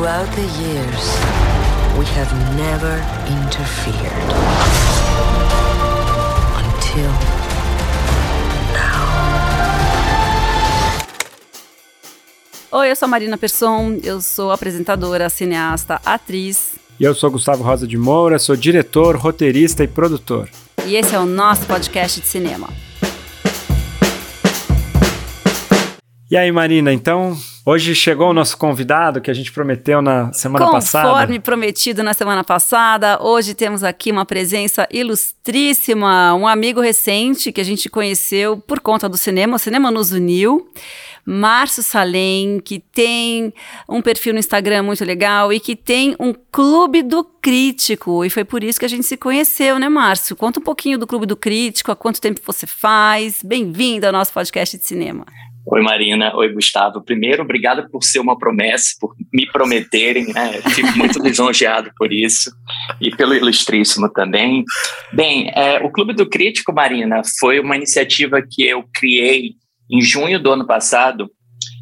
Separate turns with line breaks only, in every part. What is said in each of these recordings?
Throughout the years, we have never interfered. Until now.
Oi, eu sou a Marina Persson, eu sou apresentadora, cineasta, atriz.
E eu sou Gustavo Rosa de Moura, sou diretor, roteirista e produtor.
E esse é o nosso podcast de cinema.
E aí, Marina, então, hoje chegou o nosso convidado que a gente prometeu na semana
Conforme
passada.
Conforme prometido na semana passada, hoje temos aqui uma presença ilustríssima, um amigo recente que a gente conheceu por conta do cinema, o cinema nos uniu. Márcio Salem, que tem um perfil no Instagram muito legal e que tem um Clube do Crítico. E foi por isso que a gente se conheceu, né, Márcio? Conta um pouquinho do Clube do Crítico, há quanto tempo você faz. Bem-vindo ao nosso podcast de cinema.
Oi, Marina. Oi, Gustavo. Primeiro, obrigado por ser uma promessa, por me prometerem, né? Fico muito lisonjeado por isso e pelo Ilustríssimo também. Bem, é, o Clube do Crítico, Marina, foi uma iniciativa que eu criei em junho do ano passado,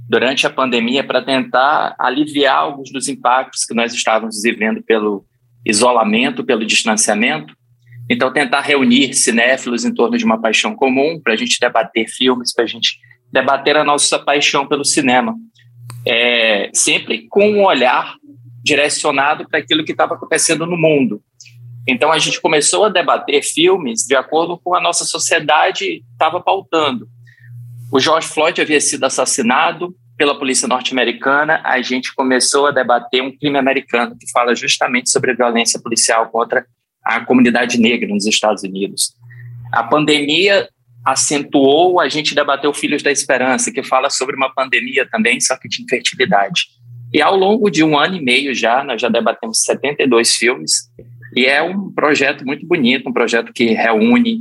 durante a pandemia, para tentar aliviar alguns dos impactos que nós estávamos vivendo pelo isolamento, pelo distanciamento. Então, tentar reunir cinéfilos em torno de uma paixão comum, para a gente debater filmes, para a gente debater a nossa paixão pelo cinema, é, sempre com um olhar direcionado para aquilo que estava acontecendo no mundo. Então a gente começou a debater filmes de acordo com a nossa sociedade estava pautando. O George Floyd havia sido assassinado pela polícia norte-americana. A gente começou a debater um crime americano que fala justamente sobre a violência policial contra a comunidade negra nos Estados Unidos. A pandemia acentuou, a gente debateu Filhos da Esperança, que fala sobre uma pandemia também, só que de infertilidade. E ao longo de um ano e meio já, nós já debatemos 72 filmes, e é um projeto muito bonito, um projeto que reúne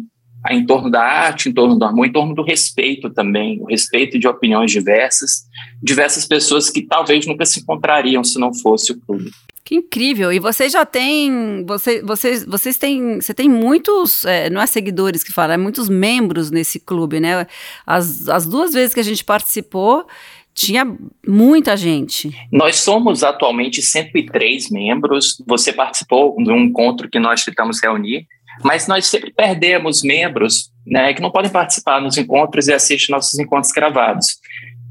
em torno da arte, em torno do amor, em torno do respeito também, o respeito de opiniões diversas, diversas pessoas que talvez nunca se encontrariam se não fosse o clube.
Que incrível! E você já tem, você, vocês, vocês têm, você tem muitos, é, não é seguidores que falam, é muitos membros nesse clube, né? As, as duas vezes que a gente participou, tinha muita gente.
Nós somos atualmente 103 membros. Você participou de um encontro que nós tentamos reunir, mas nós sempre perdemos membros né, que não podem participar nos encontros e assistem nossos encontros gravados.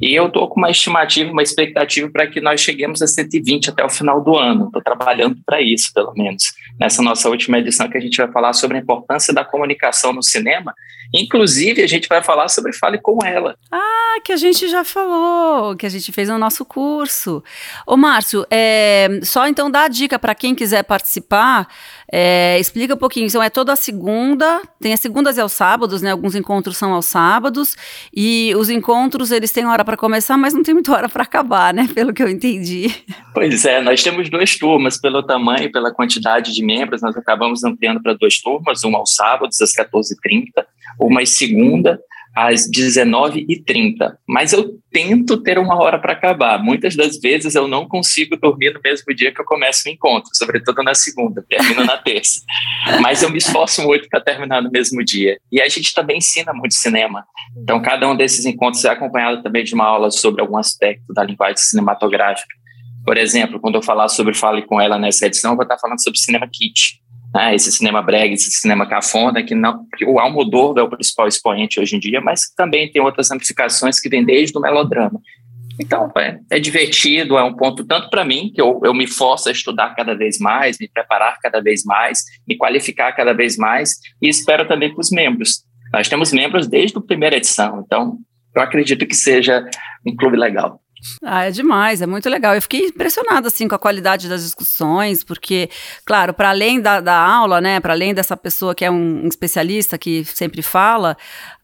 E eu estou com uma estimativa, uma expectativa para que nós cheguemos a 120 até o final do ano. Estou trabalhando para isso, pelo menos. Nessa nossa última edição, que a gente vai falar sobre a importância da comunicação no cinema. Inclusive, a gente vai falar sobre Fale com Ela.
Ah, que a gente já falou, que a gente fez no nosso curso. Ô, Márcio, é, só então dá a dica para quem quiser participar. É, explica um pouquinho. Então, é toda a segunda, tem as segundas e aos sábados, né? Alguns encontros são aos sábados. E os encontros, eles têm hora para começar, mas não tem muita hora para acabar, né? Pelo que eu entendi.
Pois é, nós temos duas turmas, pelo tamanho e pela quantidade de membros, nós acabamos ampliando para duas turmas, uma aos sábados, às 14h30, uma às segunda, às 19h30. Mas eu tento ter uma hora para acabar. Muitas das vezes eu não consigo dormir no mesmo dia que eu começo o encontro, sobretudo na segunda, termino na terça. Mas eu me esforço muito para terminar no mesmo dia. E a gente também ensina muito cinema. Então, cada um desses encontros é acompanhado também de uma aula sobre algum aspecto da linguagem cinematográfica. Por exemplo, quando eu falar sobre Fale com ela nessa edição, eu vou estar falando sobre cinema kit né, esse cinema brega, esse cinema cafona, que, não, que o Almodóvar é o principal expoente hoje em dia, mas também tem outras amplificações que vêm desde o melodrama. Então, é, é divertido, é um ponto tanto para mim, que eu, eu me forço a estudar cada vez mais, me preparar cada vez mais, me qualificar cada vez mais, e espero também para os membros. Nós temos membros desde a primeira edição, então eu acredito que seja um clube legal.
Ah, é demais, é muito legal. Eu fiquei impressionada assim com a qualidade das discussões, porque, claro, para além da, da aula, né, para além dessa pessoa que é um, especialista que sempre fala,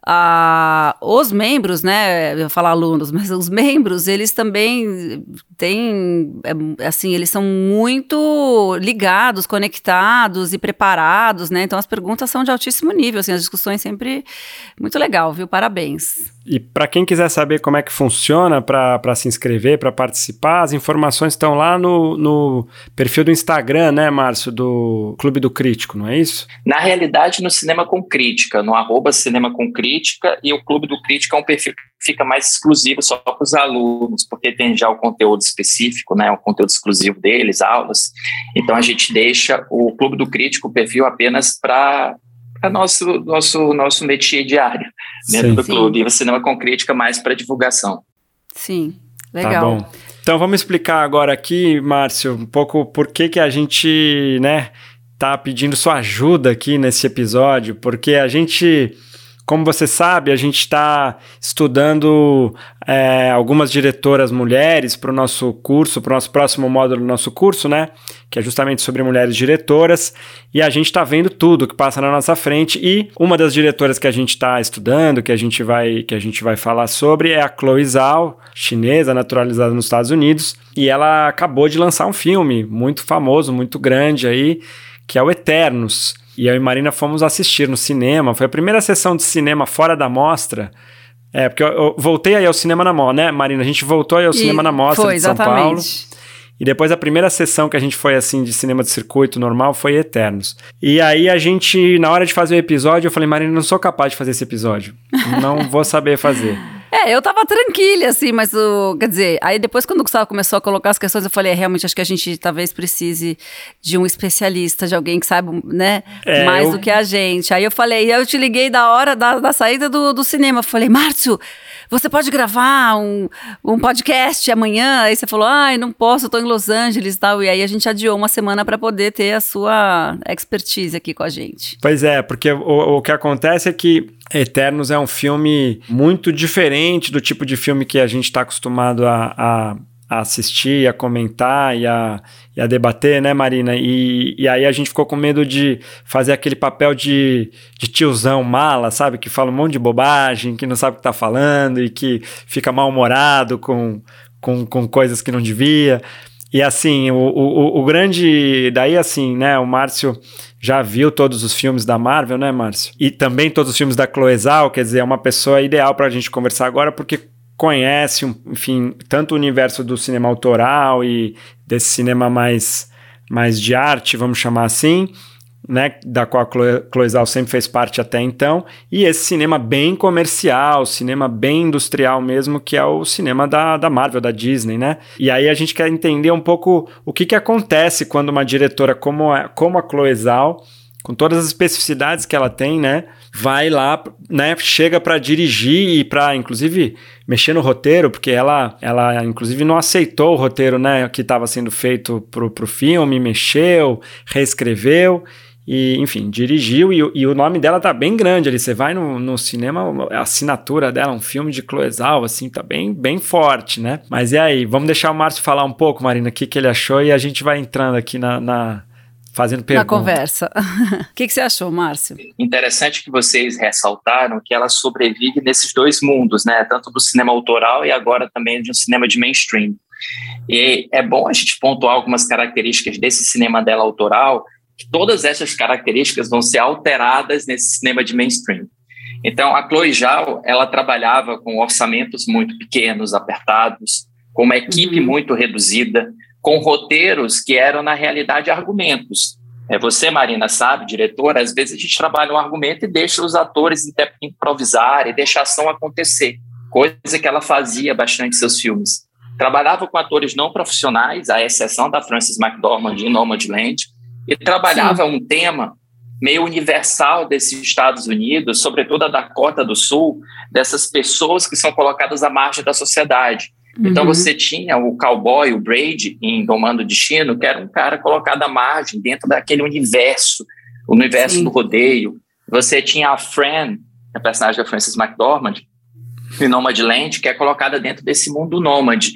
ah, os membros, né, eu ia falar alunos, mas os membros, eles também têm, é, assim, eles são muito ligados, conectados e preparados, né, então as perguntas são de altíssimo nível, assim, as discussões sempre muito legal, viu, parabéns.
E para quem quiser saber como é que funciona para se inscrever, para participar, as informações estão lá no, no perfil do Instagram, né, Márcio, do Clube do Crítico, não é isso?
Na realidade, no Cinema com Crítica, no arroba Cinema com Crítica, e o Clube do Crítica é um perfil que fica mais exclusivo só para os alunos, porque tem já o conteúdo específico, né, o conteúdo exclusivo deles, aulas. Então a gente deixa o Clube do Crítico, o perfil apenas para nosso nosso nosso métier diário dentro Sim. do clube. E o cinema com crítica mais para divulgação.
Sim, legal. Tá bom.
Então vamos explicar agora aqui, Márcio, um pouco por que que a gente, né, tá pedindo sua ajuda aqui nesse episódio, porque a gente como você sabe, a gente está estudando é, algumas diretoras mulheres para o nosso curso, para o nosso próximo módulo do nosso curso, né? Que é justamente sobre mulheres diretoras. E a gente está vendo tudo que passa na nossa frente. E uma das diretoras que a gente está estudando, que a gente vai que a gente vai falar sobre, é a Chloe Zhao, chinesa, naturalizada nos Estados Unidos. E ela acabou de lançar um filme muito famoso, muito grande aí, que é o Eternos. E eu e Marina fomos assistir no cinema. Foi a primeira sessão de cinema fora da mostra. É, porque eu, eu voltei aí ao cinema na mostra, né, Marina? A gente voltou aí ao e cinema na mostra foi, de São exatamente. Paulo. E depois a primeira sessão que a gente foi assim de cinema de circuito normal foi Eternos. E aí a gente, na hora de fazer o episódio, eu falei, Marina, não sou capaz de fazer esse episódio. Não vou saber fazer.
É, eu tava tranquila, assim, mas o. Quer dizer, aí depois, quando o Gustavo começou a colocar as questões, eu falei, é, realmente, acho que a gente talvez precise de um especialista, de alguém que saiba, né, é, mais eu... do que a gente. Aí eu falei, eu te liguei da hora da, da saída do, do cinema. Eu falei, Márcio, você pode gravar um, um podcast amanhã? Aí você falou, ai, não posso, eu tô em Los Angeles e tal. E aí a gente adiou uma semana para poder ter a sua expertise aqui com a gente.
Pois é, porque o, o que acontece é que Eternos é um filme muito diferente do tipo de filme que a gente está acostumado a, a, a, assistir, a comentar e a, e a debater, né, Marina? E, e aí a gente ficou com medo de fazer aquele papel de, de tiozão mala, sabe? Que fala um monte de bobagem, que não sabe o que está falando e que fica mal-humorado com, com, com coisas que não devia. E assim, o, o, o grande. Daí, assim, né, o Márcio já viu todos os filmes da Marvel, né, Márcio? E também todos os filmes da Chloe Zhao, quer dizer, é uma pessoa ideal para a gente conversar agora, porque conhece, enfim, tanto o universo do cinema autoral e desse cinema mais, mais de arte, vamos chamar assim, né, da qual a Chloe Zhao sempre fez parte até então, e esse cinema bem comercial, cinema bem industrial mesmo, que é o cinema da, da Marvel, da Disney, né? E aí a gente quer entender um pouco o que, que acontece quando uma diretora como a, como a Chloe Zhao, com todas as especificidades que ela tem, né, vai lá, né, chega para dirigir e para inclusive mexer no roteiro, porque ela ela inclusive não aceitou o roteiro, né, que estava sendo feito pro, pro filme, mexeu, reescreveu e, enfim, dirigiu e, e, o nome dela tá bem grande ali. Você vai no, no cinema, a assinatura dela, um filme de Cloesal, assim, tá bem, bem forte, né? Mas e aí? Vamos deixar o Márcio falar um pouco, Marina, o que, que ele achou e a gente vai entrando aqui na, na fazendo pergunta.
Na conversa. O que, que você achou, Márcio?
Interessante que vocês ressaltaram que ela sobrevive nesses dois mundos, né? Tanto do cinema autoral e agora também de um cinema de mainstream. E é bom a gente pontuar algumas características desse cinema dela autoral todas essas características vão ser alteradas nesse cinema de mainstream. Então, a Chloe Zhao, ela trabalhava com orçamentos muito pequenos, apertados, com uma equipe uhum. muito reduzida, com roteiros que eram, na realidade, argumentos. É, você, Marina, sabe, diretora, às vezes a gente trabalha um argumento e deixa os atores improvisar e deixa a ação acontecer, coisa que ela fazia bastante em seus filmes. Trabalhava com atores não profissionais, à exceção da Frances McDormand em Nomadland, e trabalhava Sim. um tema meio universal desses Estados Unidos, sobretudo a Dakota do Sul, dessas pessoas que são colocadas à margem da sociedade. Então, uhum. Então você tinha o cowboy, o Brady, em Domando Destino, que era um cara colocado à margem, dentro daquele universo, o universo Sim. do rodeio. Você tinha a Fran, a personagem da Frances McDormand, em Nomadland, que é colocada dentro desse mundo nômade.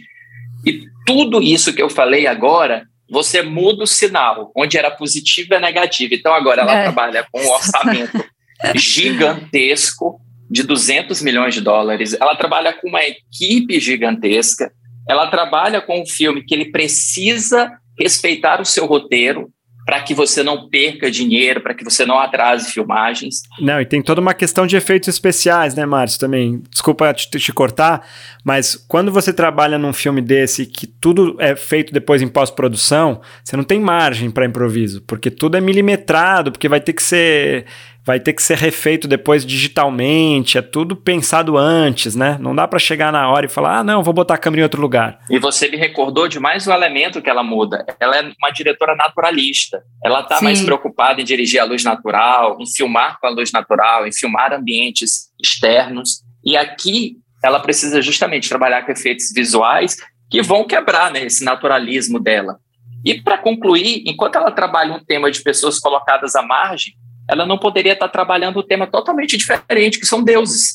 E tudo isso que eu falei agora você muda o sinal, onde era positivo é negativo. Então agora ela é. trabalha com um orçamento gigantesco de 200 milhões de dólares. Ela trabalha com uma equipe gigantesca. Ela trabalha com um filme que ele precisa respeitar o seu roteiro, para que você não perca dinheiro, para que você não atrase filmagens.
Não, e tem toda uma questão de efeitos especiais, né, Márcio, também. Desculpa te, te cortar, mas quando você trabalha num filme desse que tudo é feito depois em pós-produção, você não tem margem para improviso, porque tudo é milimetrado, porque vai ter que ser vai ter que ser refeito depois digitalmente, é tudo pensado antes, né? Não dá para chegar na hora e falar, ah, não, vou botar a câmera em outro lugar.
E você me recordou de mais um elemento que ela muda. Ela é uma diretora naturalista. Ela está mais preocupada em dirigir a luz natural, em filmar com a luz natural, em filmar ambientes externos. E aqui ela precisa justamente trabalhar com efeitos visuais que vão quebrar né, esse naturalismo dela. E para concluir, enquanto ela trabalha um tema de pessoas colocadas à margem, ela não poderia estar trabalhando um tema totalmente diferente, que são deuses.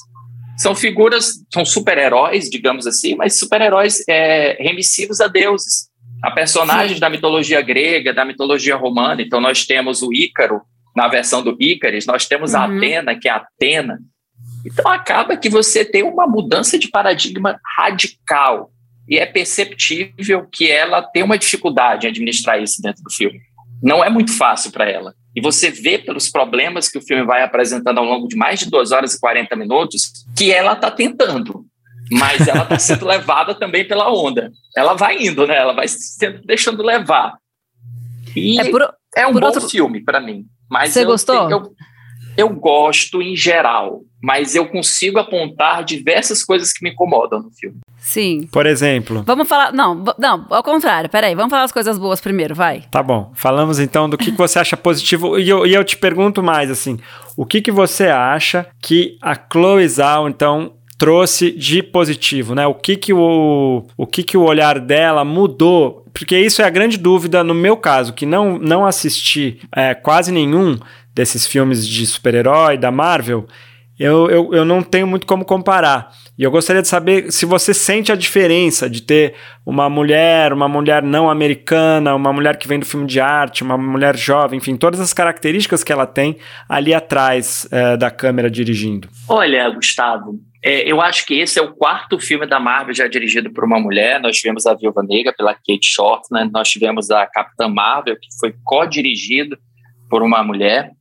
São figuras, são super-heróis, digamos assim, mas super-heróis é, remissivos a deuses. A personagens Sim. da mitologia grega, da mitologia romana. Então, nós temos o Ícaro, na versão do Ícaris, nós temos uhum. a Atena, que é a Atena. Então, acaba que você tem uma mudança de paradigma radical. E é perceptível que ela tem uma dificuldade em administrar isso dentro do filme. Não é muito fácil para ela. E você vê pelos problemas que o filme vai apresentando ao longo de mais de 2 horas e 40 minutos que ela está tentando, mas ela está sendo levada também pela onda. Ela vai indo, né? Ela vai sendo deixando levar. E é, por, é um bom outro... filme para mim. Mas
Você gostou?
Eu, eu gosto em geral, mas eu consigo apontar diversas coisas que me incomodam no filme.
Sim.
Por exemplo.
Vamos falar. Não, não, ao contrário, peraí, vamos falar as coisas boas primeiro, vai.
Tá bom. Falamos então do que, que você acha positivo. E eu, e eu te pergunto mais, assim, o que, que você acha que a Chloe Zhao, então, trouxe de positivo, né? O que que o, o que que o olhar dela mudou? Porque isso é a grande dúvida no meu caso, que não, não assisti é, quase nenhum desses filmes de super-herói da Marvel eu, eu, eu não tenho muito como comparar. E eu gostaria de saber se você sente a diferença de ter uma mulher, uma mulher não americana, uma mulher que vem do filme de arte, uma mulher jovem, enfim, todas as características que ela tem ali atrás é, da câmera dirigindo.
Olha, Gustavo, é, eu acho que esse é o quarto filme da Marvel já dirigido por uma mulher. Nós tivemos a Viúva Negra pela Kate Short, né? nós tivemos a Capitã Marvel, que foi co-dirigido por uma mulher.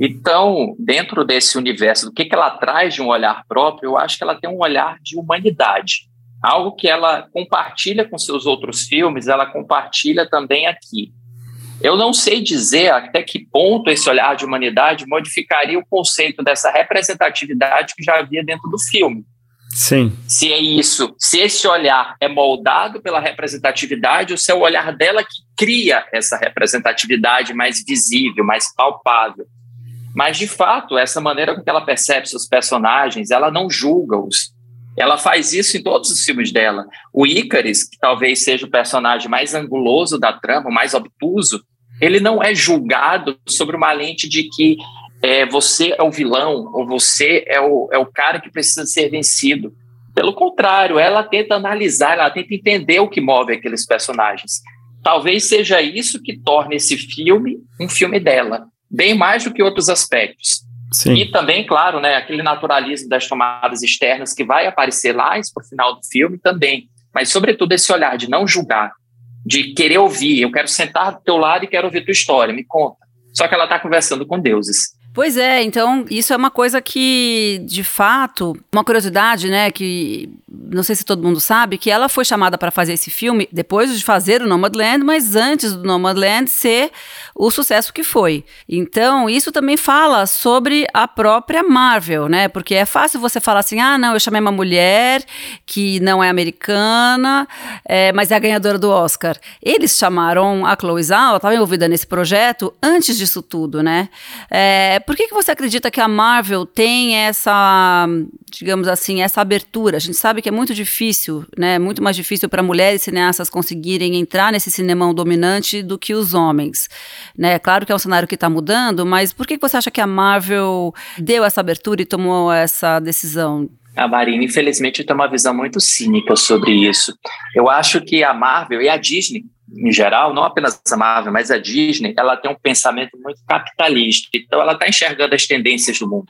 Então, dentro desse universo, do que, que ela traz de um olhar próprio, eu acho que ela tem um olhar de humanidade. Algo que ela compartilha com seus outros filmes, ela compartilha também aqui. Eu não sei dizer até que ponto esse olhar de humanidade modificaria o conceito dessa representatividade que já havia dentro do filme.
Sim.
Se é isso, se esse olhar é moldado pela representatividade, ou se é o olhar dela que cria essa representatividade mais visível, mais palpável. Mas, de fato, essa maneira com que ela percebe seus personagens, ela não julga-os. Ela faz isso em todos os filmes dela. O Ícaris, que talvez seja o personagem mais anguloso da trama, mais obtuso, ele não é julgado sobre uma lente de que é, você é o vilão ou você é o, é o cara que precisa ser vencido. Pelo contrário, ela tenta analisar, ela tenta entender o que move aqueles personagens. Talvez seja isso que torne esse filme um filme dela bem mais do que outros aspectos. Sim. E também, claro, né, aquele naturalismo das tomadas externas que vai aparecer lá para o final do filme também. Mas, sobretudo, esse olhar de não julgar, de querer ouvir. Eu quero sentar do teu lado e quero ouvir tua história, me conta. Só que ela está conversando com deuses.
Pois é, então isso é uma coisa que, de fato, uma curiosidade, né, que não sei se todo mundo sabe, que ela foi chamada para fazer esse filme depois de fazer o Nomadland, mas antes do Nomadland ser o sucesso que foi. Então, isso também fala sobre a própria Marvel, né? Porque é fácil você falar assim: ah, não, eu chamei uma mulher que não é americana, é, mas é a ganhadora do Oscar. Eles chamaram a Chloe Zhao, ela estava envolvida nesse projeto antes disso tudo, né? É, por que, que você acredita que a Marvel tem essa, digamos assim, essa abertura? A gente sabe que é muito difícil, né? Muito mais difícil para mulheres cineastas conseguirem entrar nesse cinemão dominante do que os homens. Né? Claro que é um cenário que está mudando, mas por que você acha que a Marvel deu essa abertura e tomou essa decisão?
A Marina, infelizmente, tem uma visão muito cínica sobre isso. Eu acho que a Marvel e a Disney, em geral, não apenas a Marvel, mas a Disney, ela tem um pensamento muito capitalista. Então, ela está enxergando as tendências do mundo.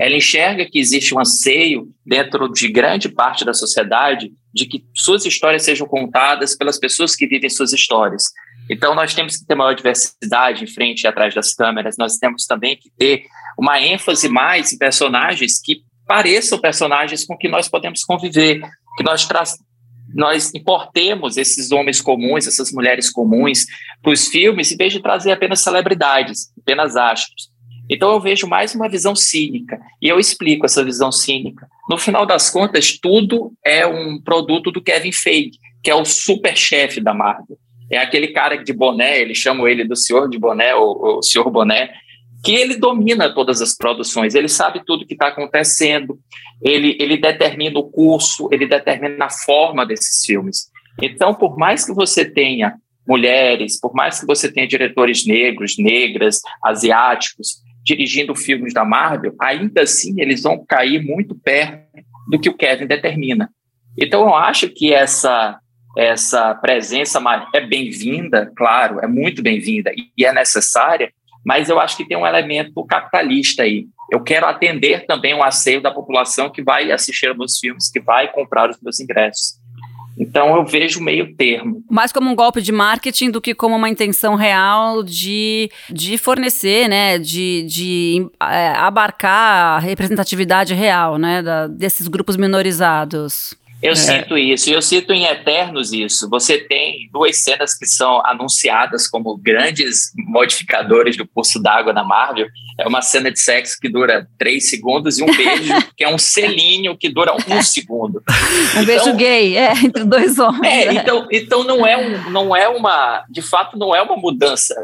Ela enxerga que existe um anseio dentro de grande parte da sociedade de que suas histórias sejam contadas pelas pessoas que vivem suas histórias. Então, nós temos que ter maior diversidade em frente e atrás das câmeras, nós temos também que ter uma ênfase mais em personagens que pareçam personagens com que nós podemos conviver, que nós nós importemos esses homens comuns, essas mulheres comuns para os filmes, em vez de trazer apenas celebridades, apenas astros. Então eu vejo mais uma visão cínica e eu explico essa visão cínica. No final das contas, tudo é um produto do Kevin Feige, que é o super chefe da Marvel. É aquele cara de boné, eles chamam ele do senhor de boné, ou, ou senhor boné, que ele domina todas as produções, ele sabe tudo que está acontecendo, ele, ele determina o curso, ele determina a forma desses filmes. Então, por mais que você tenha mulheres, por mais que você tenha diretores negros, negras, asiáticos, dirigindo filmes da Marvel, ainda assim eles vão cair muito perto do que o Kevin determina. Então eu acho que essa essa presença é bem-vinda, claro, é muito bem-vinda e é necessária, mas eu acho que tem um elemento capitalista aí. Eu quero atender também o asseio da população que vai assistir aos meus filmes, que vai comprar os meus ingressos. Então eu vejo meio termo.
Mais como um golpe de marketing do que como uma intenção real de, de fornecer, né, de, de é, abarcar a representatividade real, né, da, desses grupos minorizados.
Eu é. sinto isso, eu sinto em Eternos isso. Você tem duas cenas que são anunciadas como grandes modificadores do curso d'água na Marvel. É uma cena de sexo que dura três segundos e um beijo que é um selinho que dura um segundo.
Um então, beijo gay, é, entre dois homens.
É, é, então, então não, é um, não é uma, de fato, não é uma mudança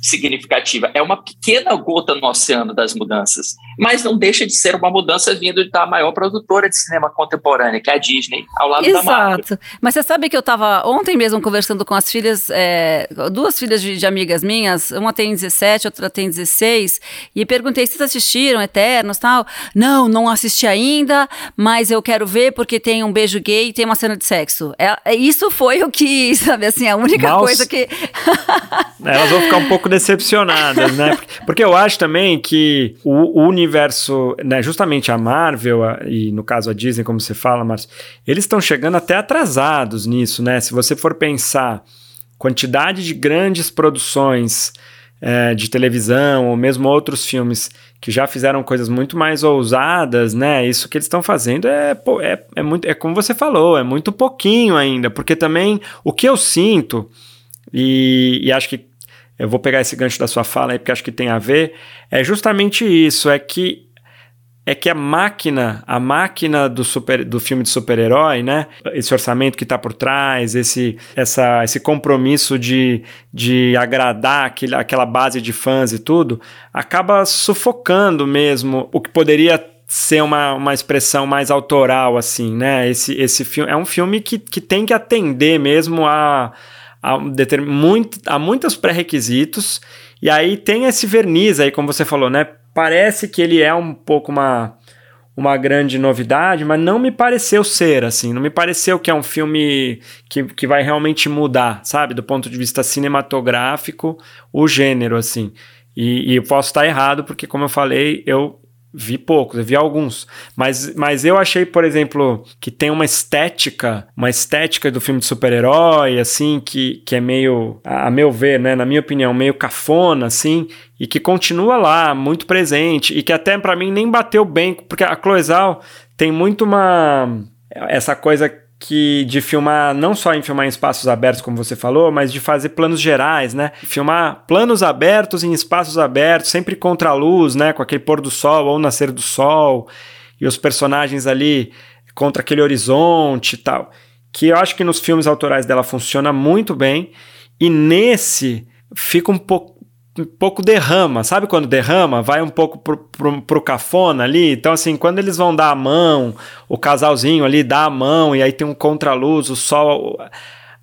significativa. É uma pequena gota no oceano das mudanças, mas não deixa de ser uma mudança vindo da maior produtora de cinema contemporâneo, que é a Disney, ao lado
Exato.
da Marvel.
Exato. Mas você sabe que eu estava ontem mesmo conversando com as filhas, é, duas filhas de, de, amigas minhas, uma tem 17, outra tem 16, e perguntei se vocês assistiram Eternos tal. Não, não assisti ainda, mas eu quero ver porque tem um beijo gay e tem uma cena de sexo. É, é isso foi o que, sabe assim, a única Mouse. coisa que.
Elas vão ficar um pouco decepcionadas, né? Porque eu acho também que o, o universo, né, justamente a Marvel e no caso a Disney, como você fala, Márcio, eles estão chegando até atrasados nisso, né? Se você for pensar quantidade de grandes produções é, de televisão ou mesmo outros filmes que já fizeram coisas muito mais ousadas, né? Isso que eles estão fazendo é, é, é muito, é como você falou, é muito pouquinho ainda, porque também o que eu sinto e, e acho que eu vou pegar esse gancho da sua fala aí porque acho que tem a ver, é justamente isso, é que é que a máquina, a máquina do, super, do filme de super-herói, né? Esse orçamento que está por trás, esse, essa, esse compromisso de, de agradar aquele, aquela base de fãs e tudo, acaba sufocando mesmo o que poderia ser uma, uma expressão mais autoral, assim, né? Esse, esse filme é um filme que, que tem que atender mesmo a há, muito, há muitos pré-requisitos, e aí tem esse verniz aí, como você falou, né? Parece que ele é um pouco uma, uma grande novidade, mas não me pareceu ser, assim, não me pareceu que é um filme que, que vai realmente mudar, sabe? Do ponto de vista cinematográfico, o gênero, assim. E, e posso estar errado, porque, como eu falei, eu Vi poucos, vi alguns. Mas, mas eu achei, por exemplo, que tem uma estética, uma estética do filme de super-herói, assim, que, que é meio, a meu ver, né, na minha opinião, meio cafona, assim, e que continua lá, muito presente, e que até para mim nem bateu bem, porque a Cloesal tem muito uma. essa coisa que de filmar não só em filmar em espaços abertos, como você falou, mas de fazer planos gerais, né? Filmar planos abertos em espaços abertos, sempre contra a luz, né? Com aquele pôr do sol ou nascer do sol e os personagens ali contra aquele horizonte e tal. Que eu acho que nos filmes autorais dela funciona muito bem e nesse fica um pouco um pouco derrama, sabe quando derrama? Vai um pouco pro, pro, pro, cafona ali. Então, assim, quando eles vão dar a mão, o casalzinho ali dá a mão e aí tem um contraluz, o sol.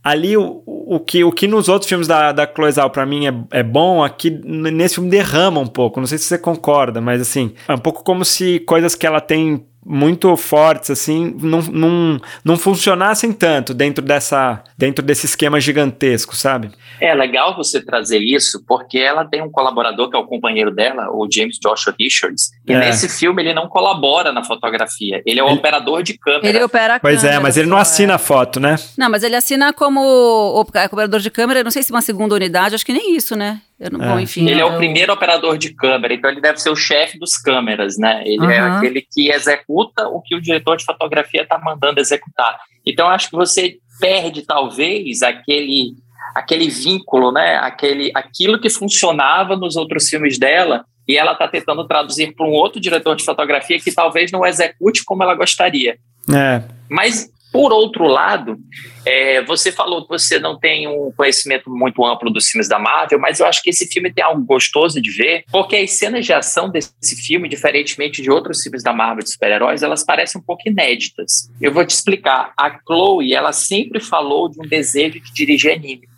Ali, o, o, que, o que nos outros filmes da, da Cloizal para mim é, é bom, aqui nesse filme derrama um pouco. Não sei se você concorda, mas assim, é um pouco como se coisas que ela tem muito fortes assim não, não, não funcionassem tanto dentro dessa dentro desse esquema gigantesco, sabe?
É legal você trazer isso porque ela tem um colaborador que é o companheiro dela, o James Joshua Richards, e é. nesse filme ele não colabora na fotografia, ele é o ele, operador de câmera.
Ele opera a
Pois câmera, é, mas ele não assina é. a foto, né?
Não, mas ele assina como operador de câmera, não sei se uma segunda unidade, acho que nem isso, né?
Não, é. bom, enfim, ele é o primeiro operador de câmera, então ele deve ser o chefe dos câmeras, né? Ele uhum. é aquele que executa o que o diretor de fotografia está mandando executar. Então acho que você perde talvez aquele aquele vínculo, né? Aquele aquilo que funcionava nos outros filmes dela e ela está tentando traduzir para um outro diretor de fotografia que talvez não execute como ela gostaria.
É.
Mas por outro lado, é, você falou que você não tem um conhecimento muito amplo dos filmes da Marvel, mas eu acho que esse filme tem algo gostoso de ver, porque as cenas de ação desse filme, diferentemente de outros filmes da Marvel de super-heróis, elas parecem um pouco inéditas. Eu vou te explicar. A Chloe, ela sempre falou de um desejo de dirigir anime.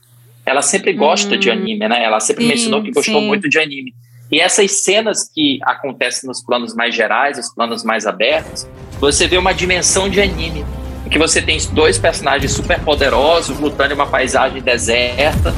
Ela sempre gosta de hum. anime, né? Ela sempre sim, mencionou que gostou sim. muito de anime. E essas cenas que acontecem nos planos mais gerais, os planos mais abertos, você vê uma dimensão de anime que você tem dois personagens super poderosos lutando em uma paisagem deserta,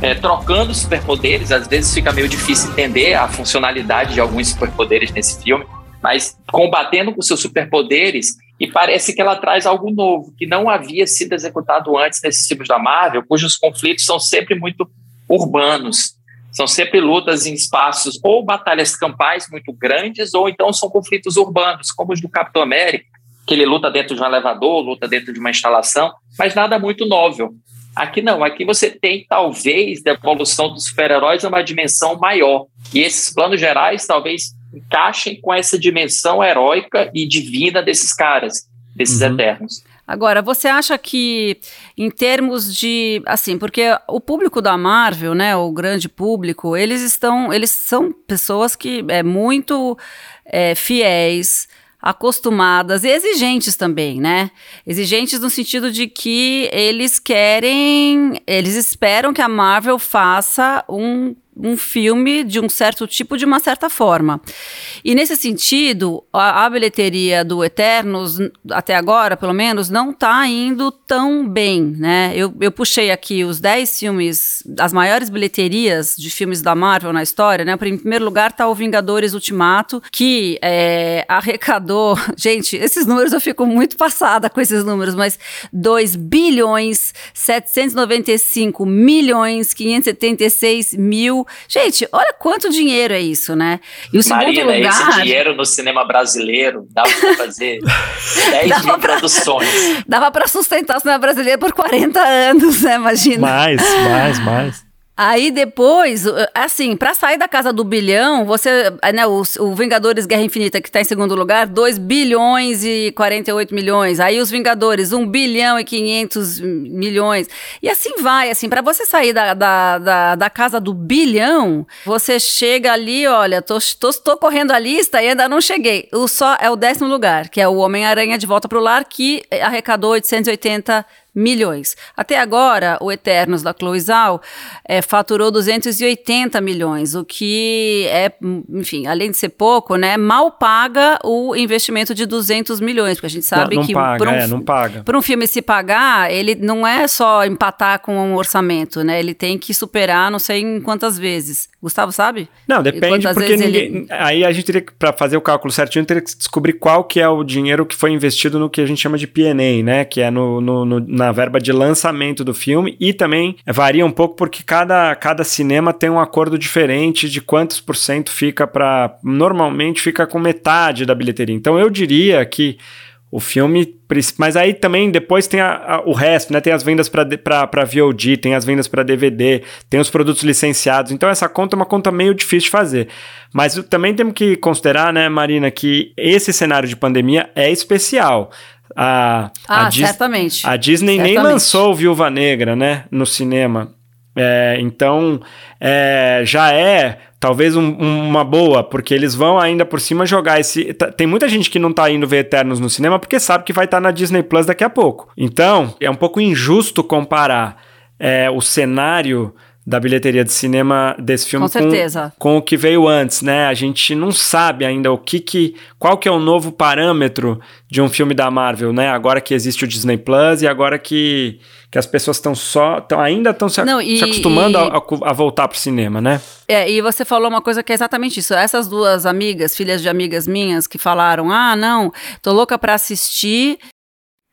é, trocando superpoderes. Às vezes fica meio difícil entender a funcionalidade de alguns superpoderes nesse filme, mas combatendo com seus superpoderes. E parece que ela traz algo novo, que não havia sido executado antes nesses filmes da Marvel, cujos conflitos são sempre muito urbanos. São sempre lutas em espaços ou batalhas campais muito grandes, ou então são conflitos urbanos, como os do Capitão América, que ele luta dentro de um elevador, luta dentro de uma instalação, mas nada muito novel. Aqui não, aqui você tem talvez da evolução dos super-heróis uma dimensão maior. E esses planos gerais talvez encaixem com essa dimensão heróica e divina desses caras, desses uhum. eternos.
Agora, você acha que em termos de, assim, porque o público da Marvel, né, o grande público, eles estão, eles são pessoas que é muito é, fiéis, acostumadas e exigentes também, né? Exigentes no sentido de que eles querem, eles esperam que a Marvel faça um um filme de um certo tipo de uma certa forma. E nesse sentido, a, a bilheteria do Eternos, até agora, pelo menos, não está indo tão bem, né? Eu, eu puxei aqui os 10 filmes, as maiores bilheterias de filmes da Marvel na história, né? Em primeiro lugar está o Vingadores Ultimato, que é, arrecadou... Gente, esses números eu fico muito passada com esses números, mas 2 bilhões 795 milhões 576 mil Gente, olha quanto dinheiro é isso, né?
E o segundo Marina, lugar... esse dinheiro no cinema brasileiro dava para fazer 10 dava mil pra... produções.
Dava para sustentar o cinema brasileiro por 40 anos, né? Imagina.
Mais, mais, mais.
Aí depois, assim, para sair da casa do bilhão, você, né, o, o Vingadores Guerra Infinita, que está em segundo lugar, 2 bilhões e 48 milhões. Aí os Vingadores, 1 bilhão e 500 milhões. E assim vai, assim, para você sair da, da, da, da, casa do bilhão, você chega ali, olha, tô, tô, tô correndo a lista e ainda não cheguei. O só é o décimo lugar, que é o Homem-Aranha de Volta pro Lar, que arrecadou 880 milhões. Até agora, o Eternos da Chloe Zhao é, faturou 280 milhões, o que é, enfim, além de ser pouco, né, mal paga o investimento de 200 milhões, porque a gente sabe
não, não
que
paga, um, é, não paga.
para um filme se pagar, ele não é só empatar com um orçamento, né, ele tem que superar não sei em quantas vezes. Gustavo sabe?
Não, depende, porque ninguém, ele... aí a gente teria que, para fazer o cálculo certinho, teria que descobrir qual que é o dinheiro que foi investido no que a gente chama de P&A, né, que é no, no, no na verba de lançamento do filme e também varia um pouco porque cada, cada cinema tem um acordo diferente de quantos por cento fica para. Normalmente fica com metade da bilheteria. Então eu diria que o filme. Mas aí também depois tem a, a, o resto, né? Tem as vendas para VOD, tem as vendas para DVD, tem os produtos licenciados. Então essa conta é uma conta meio difícil de fazer. Mas também temos que considerar, né, Marina, que esse cenário de pandemia é especial. A,
ah, a certamente.
A Disney certamente. nem lançou Viúva Negra, né, no cinema. É, então, é, já é talvez um, uma boa, porque eles vão ainda por cima jogar esse. Tem muita gente que não tá indo ver Eternos no cinema porque sabe que vai estar tá na Disney Plus daqui a pouco. Então, é um pouco injusto comparar é, o cenário da bilheteria de cinema desse filme
com, com,
com, o que veio antes, né? A gente não sabe ainda o que que qual que é o novo parâmetro de um filme da Marvel, né? Agora que existe o Disney Plus e agora que, que as pessoas estão só tão, ainda estão se, se, acostumando e, a, a, voltar para o cinema, né?
É, e você falou uma coisa que é exatamente isso. Essas duas amigas, filhas de amigas minhas, que falaram: "Ah, não, tô louca para assistir